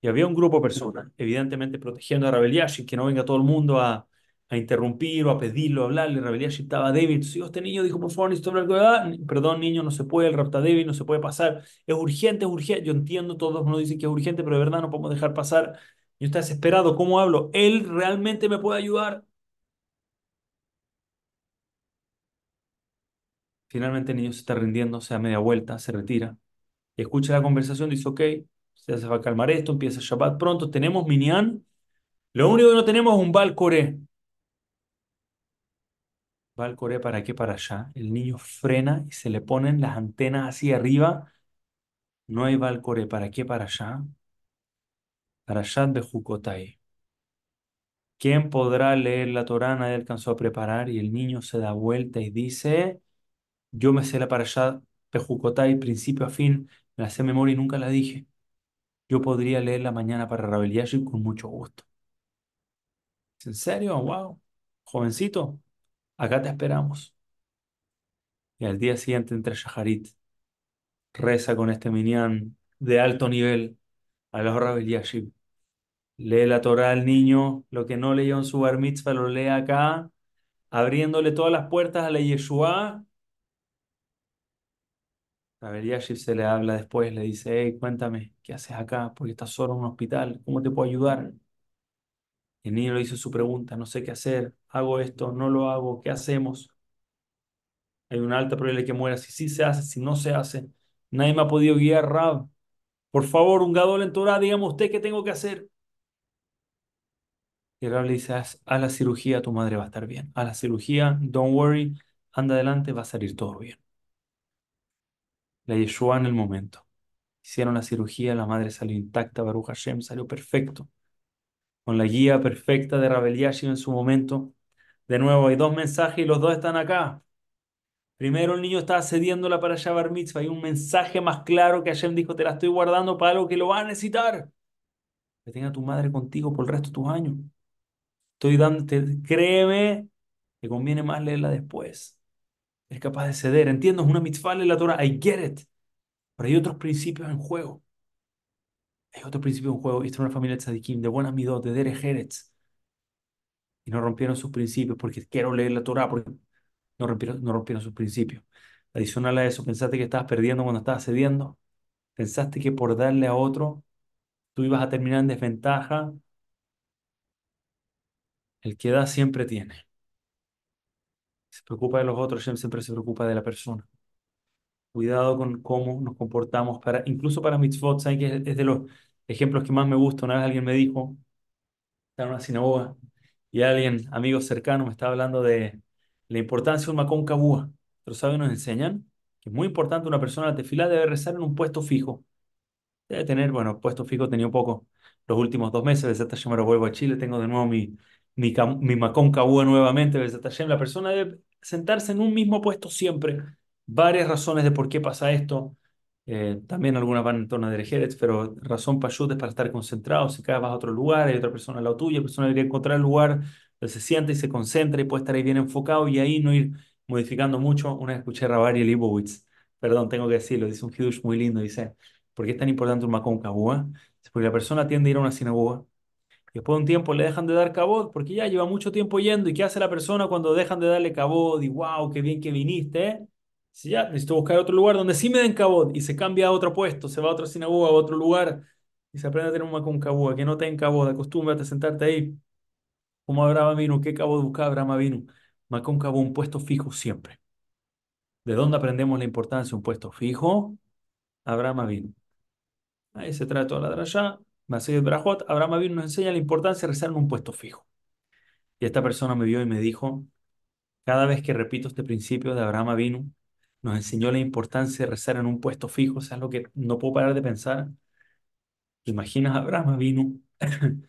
y había un grupo de personas, evidentemente protegiendo a Rabel que no venga todo el mundo a, a interrumpir o a pedirlo, a hablarle. Rabel estaba David, si este niño dijo, por favor, necesito hablar con ah, Perdón, niño, no se puede, el rapta David no se puede pasar. Es urgente, es urgente. Yo entiendo, todos nos dicen que es urgente, pero de verdad no podemos dejar pasar. Yo está desesperado, ¿cómo hablo? Él realmente me puede ayudar. Finalmente el niño se está rindiendo, se da media vuelta, se retira. Escucha la conversación, dice, ok, se va a calmar esto, empieza Shabbat pronto, tenemos Minyan. Lo único que no tenemos es un Bal Coré. ¿Bal Coré para qué? Para allá. El niño frena y se le ponen las antenas hacia arriba. No hay Bal Coré. ¿Para qué? Para allá. Para allá de Jucotai. ¿Quién podrá leer la Torá? Nadie alcanzó a preparar y el niño se da vuelta y dice, yo me sé la allá de Jucotai, principio a fin, me la sé memoria y nunca la dije. Yo podría leerla mañana para Rabel Yashib con mucho gusto. ¿En serio? ¡Wow! Jovencito, acá te esperamos. Y al día siguiente entra Shaharit, reza con este minyan de alto nivel a los Rabel Yashib. Lee la Torá al niño, lo que no leyó en su bar mitzvah lo lee acá, abriéndole todas las puertas a la Yeshua. Rabel Yashib se le habla después, le dice, hey, cuéntame, ¿qué haces acá? Porque estás solo en un hospital, ¿cómo te puedo ayudar? El niño le hizo su pregunta, no sé qué hacer, hago esto, no lo hago, ¿qué hacemos? Hay una alta probabilidad de que muera si sí se hace, si no se hace. Nadie me ha podido guiar, Rab. Por favor, un gadol en Torah, dígame usted qué tengo que hacer. Y Rab le dice, haz la cirugía, tu madre va a estar bien. Haz la cirugía, don't worry, anda adelante, va a salir todo bien. La Yeshua en el momento. Hicieron la cirugía, la madre salió intacta, Baruch Hashem, salió perfecto. Con la guía perfecta de Rabel Yashim en su momento. De nuevo, hay dos mensajes y los dos están acá. Primero el niño estaba cediéndola para allá Bar Mitzvah. Hay un mensaje más claro que Hashem dijo, te la estoy guardando para algo que lo va a necesitar. Que tenga tu madre contigo por el resto de tus años. Estoy dando, créeme, que conviene más leerla después. Es capaz de ceder. Entiendo, es una mitzvah de la Torah. I get it. Pero hay otros principios en juego. Hay otros principios en juego. Y esta es una familia de tzadikim, de buenas midot, de Derech Eretz. Y no rompieron sus principios porque quiero leer la Torah, porque no rompieron, no rompieron sus principios. Adicional a eso, pensaste que estabas perdiendo cuando estabas cediendo. Pensaste que por darle a otro tú ibas a terminar en desventaja. El que da siempre tiene. Preocupa de los otros, Shem siempre se preocupa de la persona. Cuidado con cómo nos comportamos, para, incluso para mitzvot. ¿Saben que es de los ejemplos que más me gusta? Una vez alguien me dijo, estaba en una sinagoga, y alguien, amigo cercano, me estaba hablando de la importancia de un macón cabúa. Pero ¿saben? Nos enseñan que es muy importante una persona a la debe rezar en un puesto fijo. Debe tener, bueno, puesto fijo tenía un poco los últimos dos meses, desde esta me vuelvo a Chile, tengo de nuevo mi, mi, mi Macón Cabúa nuevamente, desde La persona debe sentarse en un mismo puesto siempre. Varias razones de por qué pasa esto. Eh, también algunas van en torno a Derejerez, pero razón para es para estar concentrado. Si cada vas a otro lugar, hay otra persona al lado tuyo, la persona debería encontrar el lugar donde se siente y se concentra y puede estar ahí bien enfocado y ahí no ir modificando mucho. Una vez escuché a Rabari Leibowitz, perdón, tengo que decirlo, dice un hidush muy lindo, dice, ¿por qué es tan importante un Macón? Porque la persona tiende a ir a una sinagoga después de un tiempo le dejan de dar cabod porque ya lleva mucho tiempo yendo. ¿Y qué hace la persona cuando dejan de darle cabod? Y wow, qué bien que viniste, ¿eh? Si ya necesito buscar otro lugar donde sí me den cabod y se cambia a otro puesto, se va a otra sinagoga, a otro lugar y se aprende a tener un Macón Kabua, que no te den cabod, acostúmbrate a sentarte ahí. Como Abraham vino, ¿qué cabod buscaba Abraham vino? Macón Kabua, un puesto fijo siempre. ¿De dónde aprendemos la importancia de un puesto fijo? Abraham vino. Ahí se trae toda la draya. Masayid Brajot, Abraham Avinu nos enseña la importancia de rezar en un puesto fijo. Y esta persona me vio y me dijo, cada vez que repito este principio de Abraham Avinu, nos enseñó la importancia de rezar en un puesto fijo. O sea, es lo que no puedo parar de pensar. imaginas a Abraham Avinu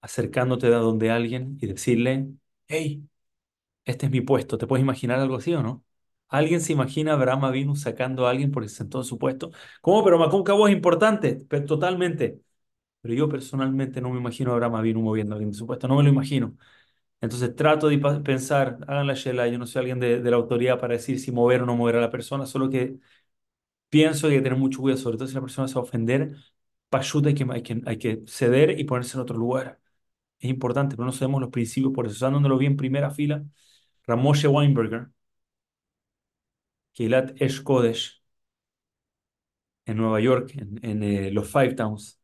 acercándote de donde alguien y decirle, hey, este es mi puesto. ¿Te puedes imaginar algo así o no? ¿Alguien se imagina a Abraham Avinu sacando a alguien porque se sentó en su puesto? ¿Cómo? Pero Macón Cabo es importante, pero totalmente. Pero yo personalmente no me imagino a Abraham Avinu moviendo alguien no me lo imagino. Entonces trato de pensar, hagan la shela, yo no soy alguien de, de, la autoridad para decir si mover o no mover a la persona, solo que pienso que hay que tener mucho cuidado, sobre todo si la persona se va a ofender, para hay que, hay, que, hay que ceder y ponerse en otro lugar. Es importante, pero no sabemos los principios, por eso, usándolo bien en primera fila, Ramoshe Weinberger, Keilat Esh Kodesh, en Nueva York, en, en eh, los Five Towns,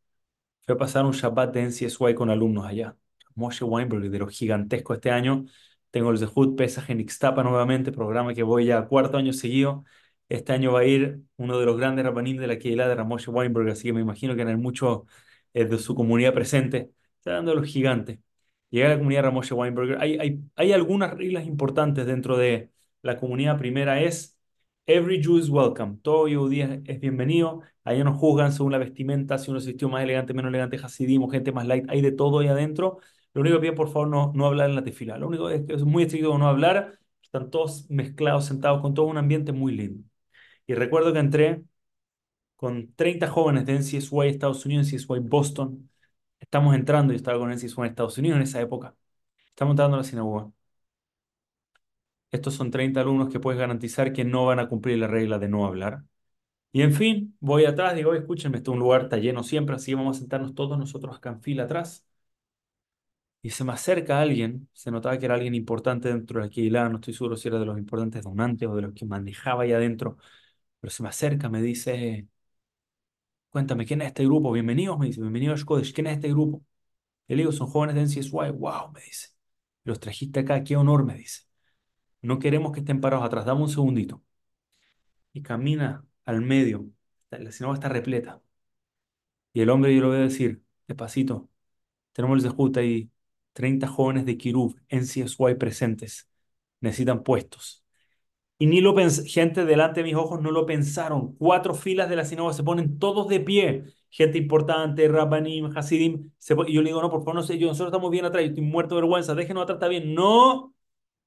fue a pasar un Shabbat de NCSY con alumnos allá. Moshe Weinberg, de los gigantescos este año. Tengo el Zehut Pesach en Ixtapa nuevamente, programa que voy ya cuarto año seguido. Este año va a ir uno de los grandes rabanim de la Keilah de Ramoshe Weinberg, así que me imagino que hay mucho eh, de su comunidad presente. Está dando de los gigantes. Llega a la comunidad Ramoshe Weinberg. Hay, hay, hay algunas reglas importantes dentro de la comunidad. Primera es Every Jew is welcome. Todo judío es bienvenido. Allá nos juzgan según la vestimenta, si uno se vistió más elegante, menos elegante, hasidim gente más light. Hay de todo ahí adentro. Lo único que piden, por favor, no, no hablar en la tefila. Lo único es que es muy estricto no hablar. Están todos mezclados, sentados con todo un ambiente muy lindo. Y recuerdo que entré con 30 jóvenes de NCSY Estados Unidos, NCSY Boston. Estamos entrando, yo estaba con NCSY en Estados Unidos en esa época. Estamos entrando a la sinagoga. Estos son 30 alumnos que puedes garantizar que no van a cumplir la regla de no hablar. Y en fin, voy atrás, digo, escúchenme, este un lugar está lleno siempre, así que vamos a sentarnos todos nosotros acá en fila atrás. Y se me acerca alguien, se notaba que era alguien importante dentro de aquí, no estoy seguro si era de los importantes donantes o de los que manejaba ahí adentro, pero se me acerca, me dice, cuéntame, ¿quién es este grupo? Bienvenidos, me dice, bienvenido a Shkodesh, ¿quién es este grupo? Y le digo, son jóvenes de NCSY, wow, me dice, los trajiste acá, qué honor, me dice. No queremos que estén parados atrás. Dame un segundito. Y camina al medio. La sinagoga está repleta. Y el hombre, yo lo voy a decir, despacito. Tenemos el Zehut ahí. 30 jóvenes de Kirub en CSY presentes. Necesitan puestos. Y ni lo gente delante de mis ojos no lo pensaron. Cuatro filas de la sinagoga se ponen todos de pie. Gente importante, Rabbanim, Hasidim. y yo le digo, no, por favor, no sé, yo, nosotros estamos bien atrás, yo estoy muerto de vergüenza, déjenos atrás, está. No,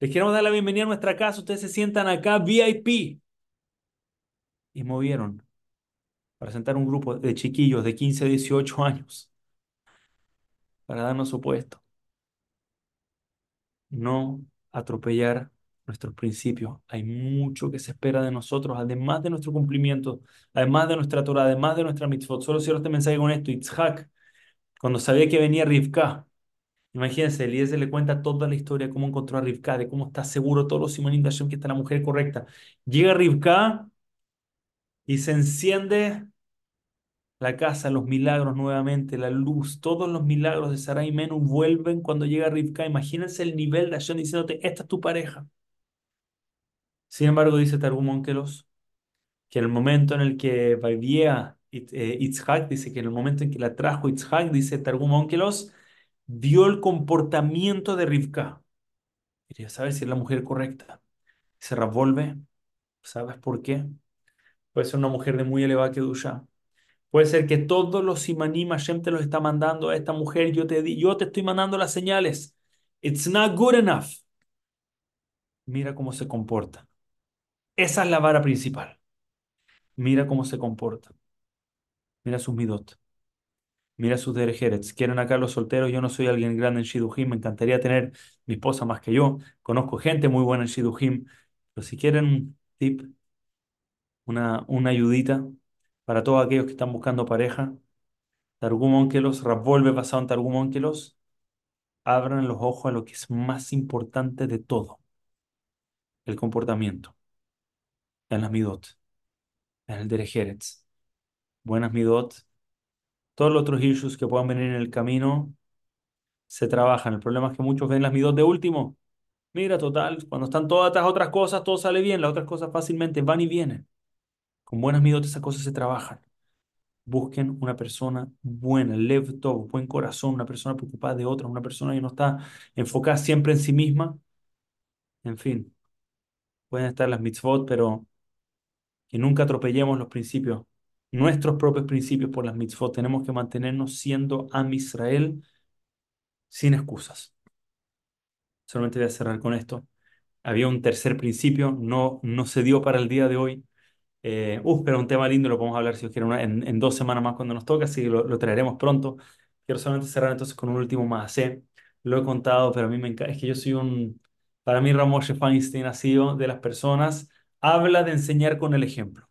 les queremos dar la bienvenida a nuestra casa. Ustedes se sientan acá, VIP. Y movieron para sentar un grupo de chiquillos de 15 a 18 años para darnos su puesto. No atropellar nuestros principios. Hay mucho que se espera de nosotros, además de nuestro cumplimiento, además de nuestra Torah, además de nuestra mitzvot. Solo cierro este mensaje con esto. Itzhak, cuando sabía que venía Rivka, Imagínense, Eliezer le cuenta toda la historia, cómo encontró a Rivka, de cómo está seguro todos los Simonim de que está la mujer correcta. Llega Rivka y se enciende la casa, los milagros nuevamente, la luz, todos los milagros de Sarai y Menú vuelven cuando llega Rivka. Imagínense el nivel de Hashem diciéndote, esta es tu pareja. Sin embargo, dice Targum Onkelos, que en el momento en el que vivía eh, Itzhak, dice que en el momento en que la trajo Itzhak, dice Targum Onkelos, vio el comportamiento de Rivka. Quería saber si es la mujer correcta. Se revuelve. ¿Sabes por qué? Puede ser una mujer de muy elevada kedusha. Puede ser que todos los simanim Hashem te los está mandando a esta mujer. Yo te, yo te estoy mandando las señales. It's not good enough. Mira cómo se comporta. Esa es la vara principal. Mira cómo se comporta. Mira sus midot. Mira sus derejeres. Quieren acá los solteros. Yo no soy alguien grande en Shidujim. Me encantaría tener mi esposa más que yo. Conozco gente muy buena en Shidujim. Pero si quieren un tip, una, una ayudita para todos aquellos que están buscando pareja, Targum Onkelos, Ravolve basado en Targum Onkelos, abran los ojos a lo que es más importante de todo, el comportamiento, en las midot, en el derejeretz, buenas midot, todos los otros issues que puedan venir en el camino se trabajan. El problema es que muchos ven las midot de último. Mira, total, cuando están todas estas otras cosas, todo sale bien, las otras cosas fácilmente van y vienen. Con buenas midot esas cosas se trabajan. Busquen una persona buena, lev tov, buen corazón, una persona preocupada de otras, una persona que no está enfocada siempre en sí misma. En fin, pueden estar las mitzvot, pero que nunca atropellemos los principios, nuestros propios principios por las mitzvot. Tenemos que mantenernos siendo Am Israel sin excusas. Solamente voy a cerrar con esto. Había un tercer principio, no, no se dio para el día de hoy. Eh, pero un tema lindo, lo podemos hablar si quieren en, dos semanas más cuando nos toque, así que lo, traeremos pronto. Quiero solamente cerrar entonces con un último más. ¿eh? Lo he contado, pero a mí me encanta. Es que yo soy un. Para mí, Ramoshe Feinstein ha sido de las personas. Habla de enseñar con el ejemplo.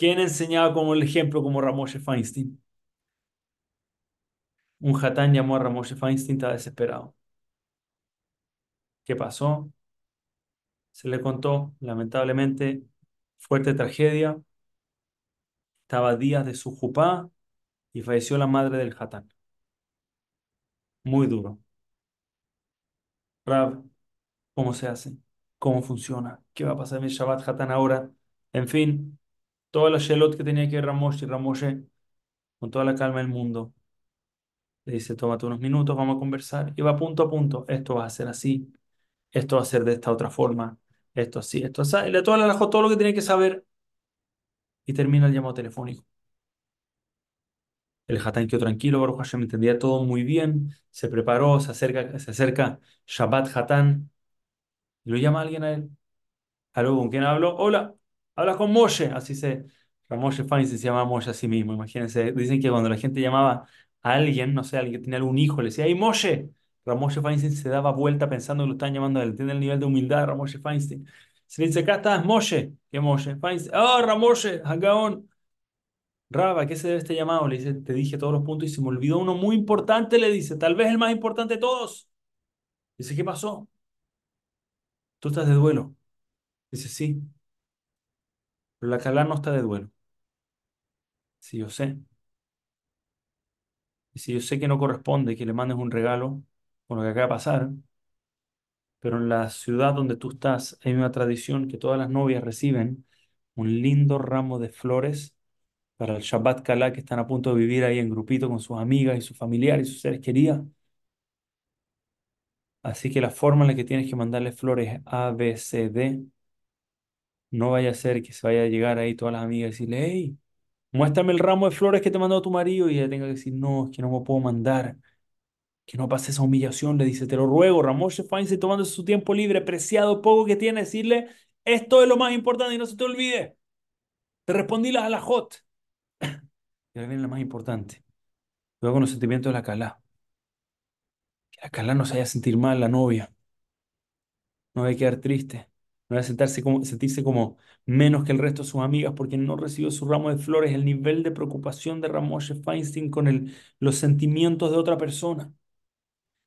¿Quién enseñaba como el ejemplo como Ramoshe Feinstein? Un hatán llamó a Ramoshe Feinstein, estaba desesperado. ¿Qué pasó? Se le contó, lamentablemente, fuerte tragedia. Estaba días de su jupá y falleció la madre del hatán. Muy duro. Rab, ¿cómo se hace? ¿Cómo funciona? ¿Qué va a pasar en el Shabbat hatán ahora? En fin, toda la shelot que tenía que ver Ramoshe y Ramoshe, con toda la calma del mundo, le dice, tómate unos minutos, vamos a conversar. Y va punto a punto, esto va a ser así, esto va a ser de esta otra forma, esto así, esto así. Y le todo, todo lo que tiene que saber y termina el llamado telefónico. El Hatán quedó tranquilo, Baruch Hashem entendía todo muy bien, se preparó, se acerca, se acerca Shabbat Hatán lo llama alguien a él. ¿Aló? ¿Con quién hablo? Hola, hablas con Moshe, así se, Moshe Feinstein se llama Moshe a sí mismo, imagínense, dicen que cuando la gente llamaba a alguien, no sé, alguien que tenía algún hijo, le decía, ¡ay Moshe! Ramoshe Feinstein se daba vuelta pensando que lo estaban llamando a él, tiene el nivel de humildad Feinstein. Se le dice, acá estás, Moshe. ¿Qué Moshe? Feinstein. ¡Oh, Ramoshe! Hagaón. Raba, ¿qué se debe este llamado? Le dice, te dije todos los puntos y se me olvidó uno muy importante, le dice, tal vez el más importante de todos. Dice, ¿qué pasó? Tú estás de duelo. Dice, sí. Pero la Calá no está de duelo. Sí, yo sé. Dice, yo sé que no corresponde que le mandes un regalo con lo que acaba de pasar, pero en la ciudad donde tú estás hay una tradición que todas las novias reciben un lindo ramo de flores para el Shabbat Kalá que están a punto de vivir ahí en grupito con sus amigas y sus familiares y sus seres queridos. Así que la forma en la que tienes que mandarle flores A, B, C, D, no vaya a ser que se vaya a llegar ahí todas las amigas y decirle, hey, muéstrame el ramo de flores que te mandó tu marido y ella tenga que decir, no, es que no me puedo mandar, que no pase esa humillación, le dice, te lo ruego, Ramoshe Feinstein tomando su tiempo libre, preciado poco que tiene, decirle, esto es lo más importante y no se te olvide. Te respondí las alajot. Y ahora viene lo más importante. Luego con los sentimientos de la calá. Que la calá no se vaya a sentir mal, la novia. No vaya a quedar triste. No vaya a sentarse como, sentirse como menos que el resto de sus amigas porque no recibió su ramo de flores. El nivel de preocupación de Ramoshe Feinstein con el, los sentimientos de otra persona.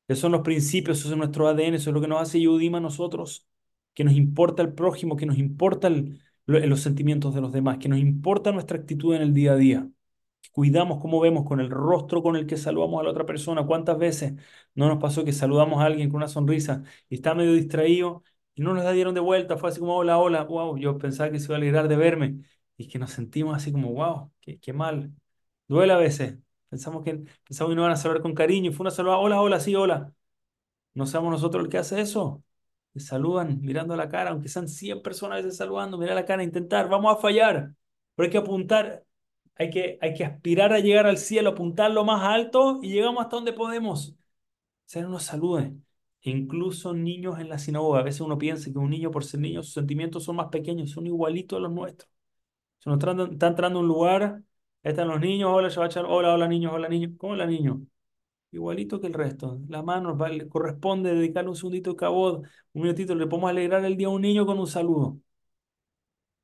Esos son los principios, eso es nuestro ADN, eso es lo que nos hace Yudima a nosotros. Que nos importa el prójimo, que nos importa los sentimientos de los demás, que nos importa nuestra actitud en el día a día cuidamos cómo vemos con el rostro con el que saludamos a la otra persona. ¿Cuántas veces no nos pasó que saludamos a alguien con una sonrisa y está medio distraído y no nos la dieron de vuelta? Fue así como, hola, hola, wow, yo pensaba que se iba a alegrar de verme y que nos sentimos así como, wow, qué, mal. Duele a veces. Pensamos que, pensamos que no van a saludar con cariño fue una saludada, hola, hola, sí, hola. ¿No somos nosotros el que hace eso? Te saludan mirando la cara, aunque sean 100 personas a veces saludando, mira la cara, intentar, vamos a fallar, pero hay que apuntar hay que, hay que aspirar a llegar al cielo, apuntar lo más alto y llegamos hasta donde podemos. Ser unos salude. Incluso niños en la sinagoga. A veces uno piensa que un niño, por ser niño, sus sentimientos son más pequeños, son igualitos a los nuestros. Si uno está entrando a un lugar, están los niños, hola, hola, hola niños, hola niños. ¿Cómo hola niño? igualito que el resto. La mano le corresponde dedicarle un segundito de cabod, un minutito, le podemos alegrar el día a un niño con un saludo.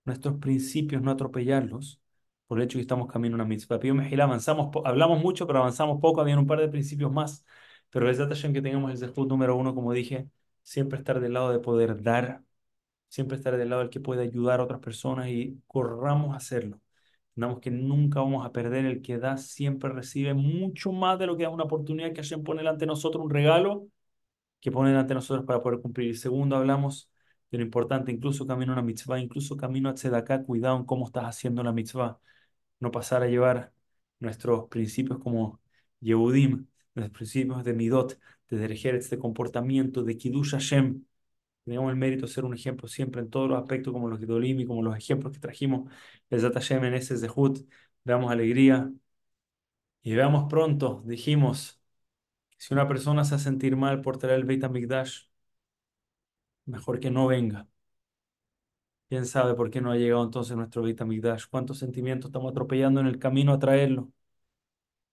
Nuestros principios, no atropellarlos, por el hecho que estamos camino a una mitzvah. Pío Mejilá, avanzamos, hablamos mucho, pero avanzamos poco, habían un par de principios más, pero es Hashem que tengamos el zehut número uno, como dije, siempre estar del lado de poder dar, siempre estar del lado del que puede ayudar a otras personas y corramos a hacerlo. Entendamos que nunca vamos a perder. El que da siempre recibe mucho más de lo que da una oportunidad que Hashem pone delante de nosotros, un regalo que pone delante de nosotros para poder cumplir. Segundo, hablamos de lo importante, incluso camino a una mitzvah, incluso camino a tzedakah, cuidado en cómo estás haciendo la mitzvah. No pasar a llevar nuestros principios como Yehudim, nuestros principios de Midot, de Derejeret, de comportamiento, de Kiddush Hashem. Tenemos el mérito de ser un ejemplo siempre en todos los aspectos, como los Gidolim y como los ejemplos que trajimos. Bezat Hashem en ese Zehut, veamos alegría y veamos pronto, dijimos, si una persona se hace sentir mal por traer el Beit HaMikdash, mejor que no venga. ¿Quién sabe por qué no ha llegado entonces nuestro Beit HaMikdash? ¿Cuántos sentimientos estamos atropellando en el camino a traerlo?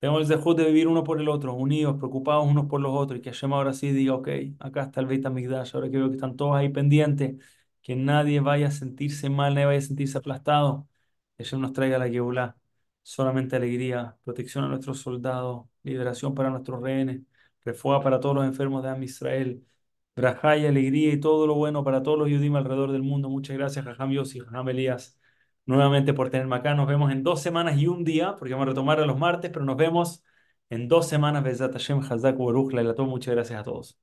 Tenemos el de vivir uno por el otro, unidos, preocupados unos por los otros, y que Hashem ahora sí diga, ok, acá está el Beit HaMikdash, ahora que veo que están todos ahí pendientes, que nadie vaya a sentirse mal, nadie vaya a sentirse aplastado, que Hashem nos traiga la Geulah, solamente alegría, protección a nuestros soldados, liberación para nuestros rehenes, refugia para todos los enfermos de Am Israel, brajá alegría y todo lo bueno para todos los Yudim alrededor del mundo. Muchas gracias, Jajam Yossi, Jajam Elías nuevamente por tenerme acá. Nos vemos en dos semanas y un día, porque vamos a retomar a los martes, pero nos vemos en dos semanas. Bezat Hashem, Hazak, Baruch, Lailatov. Muchas gracias a todos.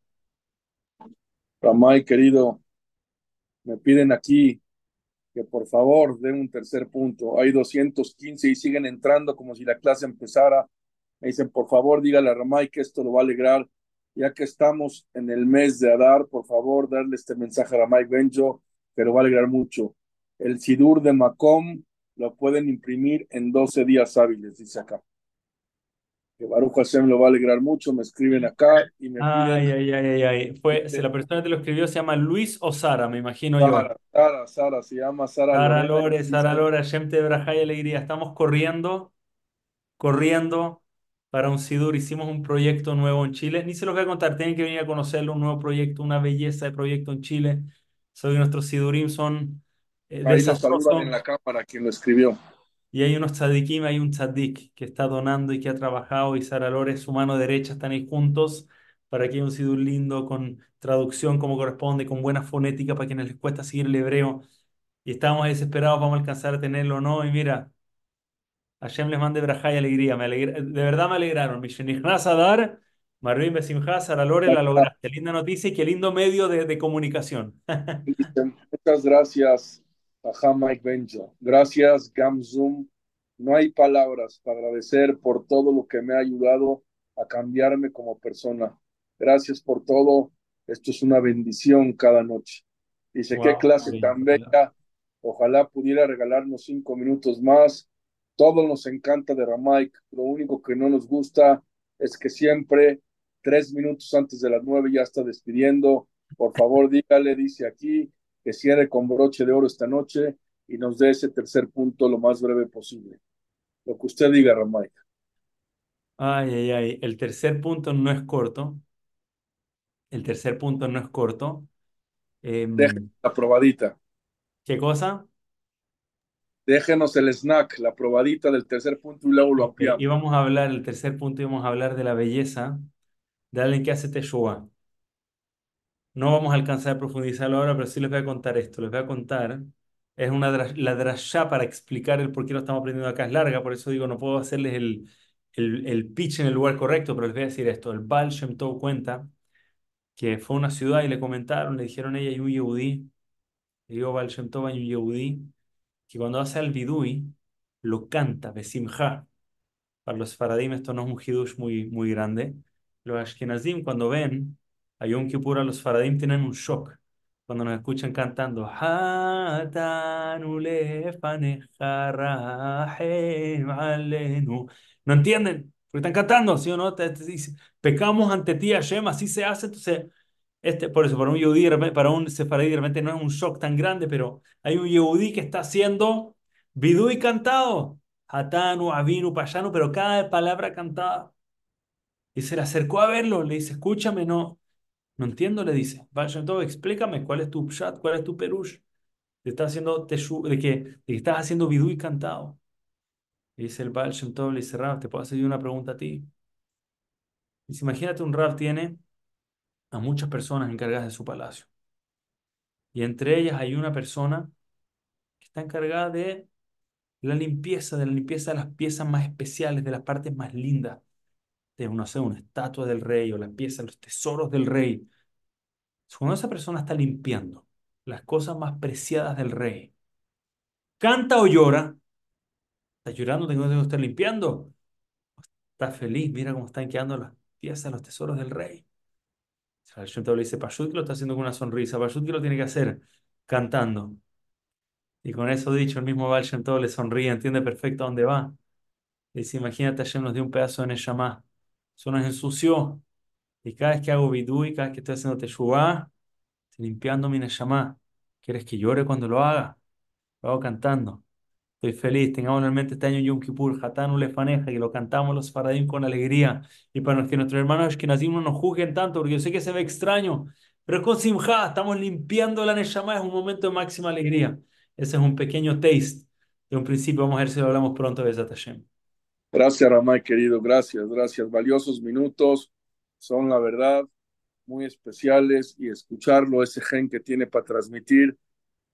Ramay, querido, me piden aquí que por favor den un tercer punto. Hay 215 y siguen entrando como si la clase empezara. Me dicen, por favor, dígale a Ramay que esto lo va a alegrar. Ya que estamos en el mes de Adar, por favor, darle este mensaje a Ramay Benjo, que lo va a alegrar mucho. El Sidur de Macom lo pueden imprimir en 12 días hábiles, dice acá. Que Baruch Hashem lo va a alegrar mucho, me escriben acá y me Ay, piden... ay, ay, ay, ay. Fue, si la persona que te lo escribió se llama Luis o Sara, me imagino yo. Sara, Sara, Sara, se llama Sara Sara. Lore, Sara Lore, Hashem te y alegría. Estamos corriendo, corriendo para un Sidur. Hicimos un proyecto nuevo en Chile. Ni se los voy a contar, tienen que venir a conocerlo. Un nuevo proyecto, una belleza de proyecto en Chile. Soy nuestros Sidurim son eh, Ahí lo saludan en la cámara quien lo escribió. Y hay unos tzadikim, hay un tzadik que está donando y que ha trabajado, y Sara Lore, su mano derecha, están ahí juntos para que haya un sidur lindo, con traducción como corresponde, con buena fonética para quienes les cuesta seguir el hebreo. Y estábamos desesperados, vamos a alcanzar a tenerlo o no. Y mira, Hashem les mande braja y alegría. Me alegra- de verdad me alegraron. Mishenichnas Adar, Marvin Besimha, Sara Lore, la lograste. Linda noticia y qué lindo medio de, de comunicación. Muchas gracias, Ajá Mike Benjo. Gracias, Gamzum. No hay palabras para agradecer por todo lo que me ha ayudado a cambiarme como persona. Gracias por todo. Esto es una bendición cada noche. Dice, qué Wow, clase tan bella. Ojalá pudiera regalarnos cinco minutos más. Todo nos encanta de Ramaik. Lo único que no nos gusta es que siempre, tres minutos antes de las nueve, ya está despidiendo. Por favor, dígale, dice aquí, que cierre con broche de oro esta noche y nos dé ese tercer punto lo más breve posible. Lo que usted diga, Ramay. Ay, ay, ay. El tercer punto no es corto. El tercer punto no es corto. Em, Deje la probadita. ¿qué cosa? Déjenos el snack, la probadita del tercer punto y luego lo ampliamos. Y vamos a hablar, el tercer punto, íbamos a hablar de la belleza de alguien que hace Teshuvah. No vamos a alcanzar a profundizarlo ahora, pero sí les voy a contar esto. Les voy a contar. Es una la drashá para explicar el por qué lo estamos aprendiendo acá. Es larga, por eso digo, no puedo hacerles el, el, el pitch en el lugar correcto, pero les voy a decir esto. El Baal Shem Tov cuenta que fue a una ciudad y le comentaron, le dijeron ella, hay un yehudí. Le digo, Baal Shem Tov, hay un yehudí que cuando hace el bidui, lo canta, besimha. Para los faradim esto no es un hidush muy, muy grande. Los ashkenazim cuando ven a Yom Kippur a los faradim tienen un shock cuando nos escuchan cantando. No entienden, porque están cantando, ¿sí o no? Pecamos ante ti, Hashem, así se hace. Entonces, este, por eso, para un repente- para un sefaradí, de repente no es un shock tan grande, pero hay un yehudí que está haciendo bidui cantado. Hatanu, Avinu, Payanu, pero cada palabra cantada. Y se le acercó a verlo, le dice, escúchame, no, no entiendo, le dice. Tov, explícame cuál es tu pshat, cuál es tu perush. De, estás haciendo de, que, de que estás haciendo vidú y cantado. Y dice el Baal Shem le dice, Rab, ¿te puedo hacer una pregunta a ti? Dice, imagínate un Rab tiene a muchas personas encargadas de su palacio. Y entre ellas hay una persona que está encargada de la limpieza, de la limpieza de las piezas más especiales, de las partes más lindas, no sé, una estatua del rey o las piezas, los tesoros del rey. Cuando esa persona está limpiando las cosas más preciadas del rey, canta o llora, está llorando, tengo que estar limpiando, está feliz, mira cómo están quedando las piezas, los tesoros del rey. El le dice, Pashut lo está haciendo con una sonrisa, Pashut lo tiene que hacer cantando. Y con eso dicho, el mismo Baal le sonríe, entiende perfecto a dónde va. Dice, imagínate, Hashem nos dio un pedazo de Neshama. Eso nos ensució. Y cada vez que hago vidú y cada vez que estoy haciendo teshuvah, estoy limpiando mi Neshama. ¿Quieres que llore cuando lo haga? Lo hago cantando. Estoy feliz. Tengamos en mente este año Yom Kippur, Hatán Lefaneja, que lo cantamos los faradim con alegría. Y para que nuestros hermanos que no nos juzguen tanto, porque yo sé que se ve extraño, pero con Simha estamos limpiando la Neshama, es un momento de máxima alegría. Ese es un pequeño taste de un principio. Vamos a ver si lo hablamos pronto de Hashem. Gracias, Ramay, querido. Gracias, gracias. Valiosos minutos. Son, la verdad, muy especiales y escucharlo, ese gen que tiene para transmitir,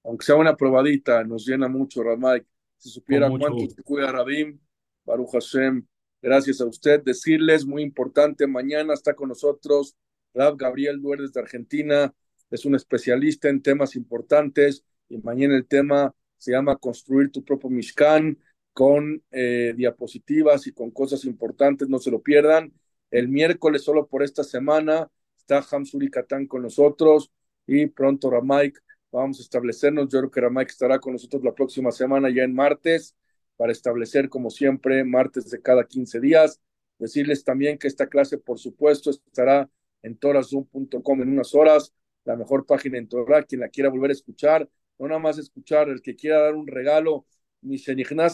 aunque sea una probadita, nos llena mucho, Ramay. Si supiera cuánto te cuida Rabim, Baruch Hashem, gracias a usted. Decirles, muy importante, mañana está con nosotros Rab Gabriel Duerdes de Argentina, es un especialista en temas importantes y mañana el tema se llama Construir tu propio Mishkan con eh, diapositivas y con cosas importantes, no se lo pierdan. El miércoles, solo por esta semana, está Hamsuri Katán con nosotros y pronto Ramaik. Vamos a establecernos. Yo creo que Ramaik estará con nosotros la próxima semana, ya en martes, para establecer, como siempre, martes de cada 15 días. Decirles también que esta clase, por supuesto, estará en torazoom.com en unas horas, la mejor página en Torah. Quien la quiera volver a escuchar, no nada más escuchar, el que quiera dar un regalo,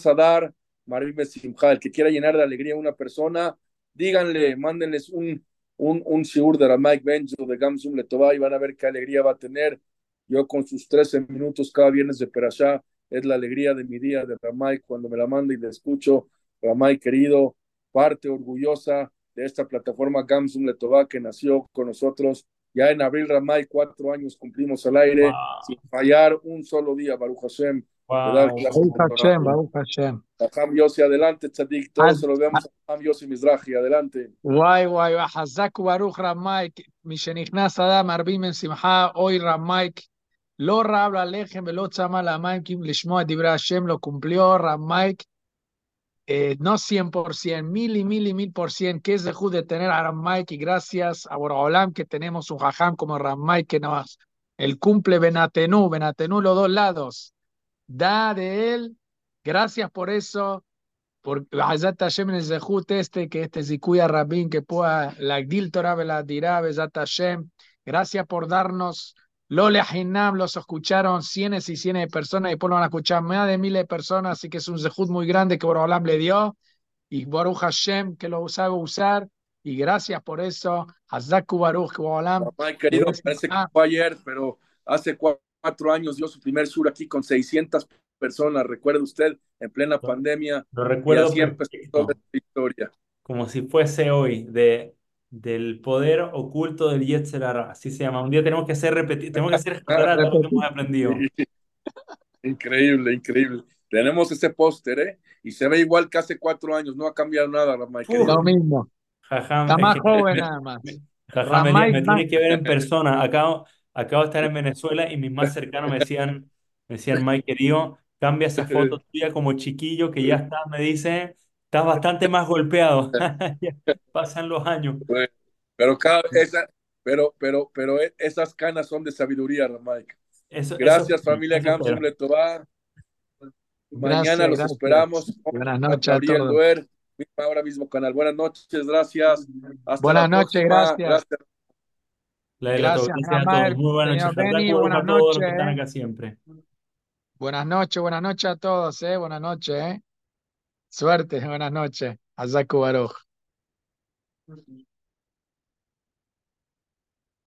a dar, el que quiera llenar de alegría a una persona, díganle, mándenles un, un, un shiur de Mike Benjo de Gamsum Letová y van a ver qué alegría va a tener. Yo con sus 13 minutos cada viernes de Perashá, es la alegría de mi día de Ramay cuando me la manda y le escucho. Ramay querido, parte orgullosa de esta plataforma Gamsum Letová que nació con nosotros ya en abril, Ramay, cuatro años cumplimos al aire sin fallar un solo día, Baruch Hashem. Wow. Baruch Hashem, Baruch Hashem. Aham Yossi, adelante, Tzadik. Todos se lo vemos a Aham Yossi Mizrahi, adelante. וואי וואי, חזק וברוך רמייק, משנכנס אדם מרבים מן שמחה, אוי רמייק, לא רב ללחם ולא צמא למים, כי לשמוע דברי השם לא קומפליו, רמייק, eh, no 100%, mil y mil y mil por cien, que es de de tener a Mike y gracias a Boraholam que tenemos un jajam como Mike que nos, el cumple Benatenú, Benatenú los dos lados, da de él, gracias por eso, por Hazat Hashem en el Zehut este, que este Zikuya Rabin, que pueda la Gdil Torah la dirá, Hashem, gracias por darnos Lole Hinam los escucharon cientos y cientos de personas y después lo van a escuchar más de miles de personas, así que es un zehut muy grande que Borolam le dio y Baruch Hashem que lo sabe usar y gracias por eso. Hazaku Baruch Borolam. querido, parece que fue ayer, pero hace cuatro años dio su primer sur aquí con 600 personas, recuerda usted, en plena pandemia. Lo recuerdo. Y así toda la historia. Como si fuese hoy, de del poder oculto del Yetzerara, así se llama. Un día tenemos que hacer repetir, tenemos que hacer lo que hemos aprendido. Increíble, increíble. Tenemos ese póster, ¿eh? Y se ve igual que hace cuatro años, no ha cambiado nada, Ramay. Lo mismo. Está más joven nada más. me, tiene que ver en persona. Acabo, acabo de estar en Venezuela y mis más cercanos me decían, me decían, Mike, querido, cambia esa foto tuya como chiquillo que ya está, me dice, Estás bastante más golpeado. Pasan los años. Pero, cada, esa, pero, pero, pero e, esas canas son de sabiduría, Mike. gracias, familia Gamsun Letová. Mañana los esperamos. Buenas noches a todos. Duer, ahora mismo canal. Buenas noches, gracias. Hasta Buenas noches, gracias. gracias. Gracias, a todos. Muy buenas noches. Benny, buenas noches. Todos los que están acá siempre. Buenas noches, buenas noches a todos, eh. Buenas noches, eh. Suerte, buenas noches. Azaku Baruch.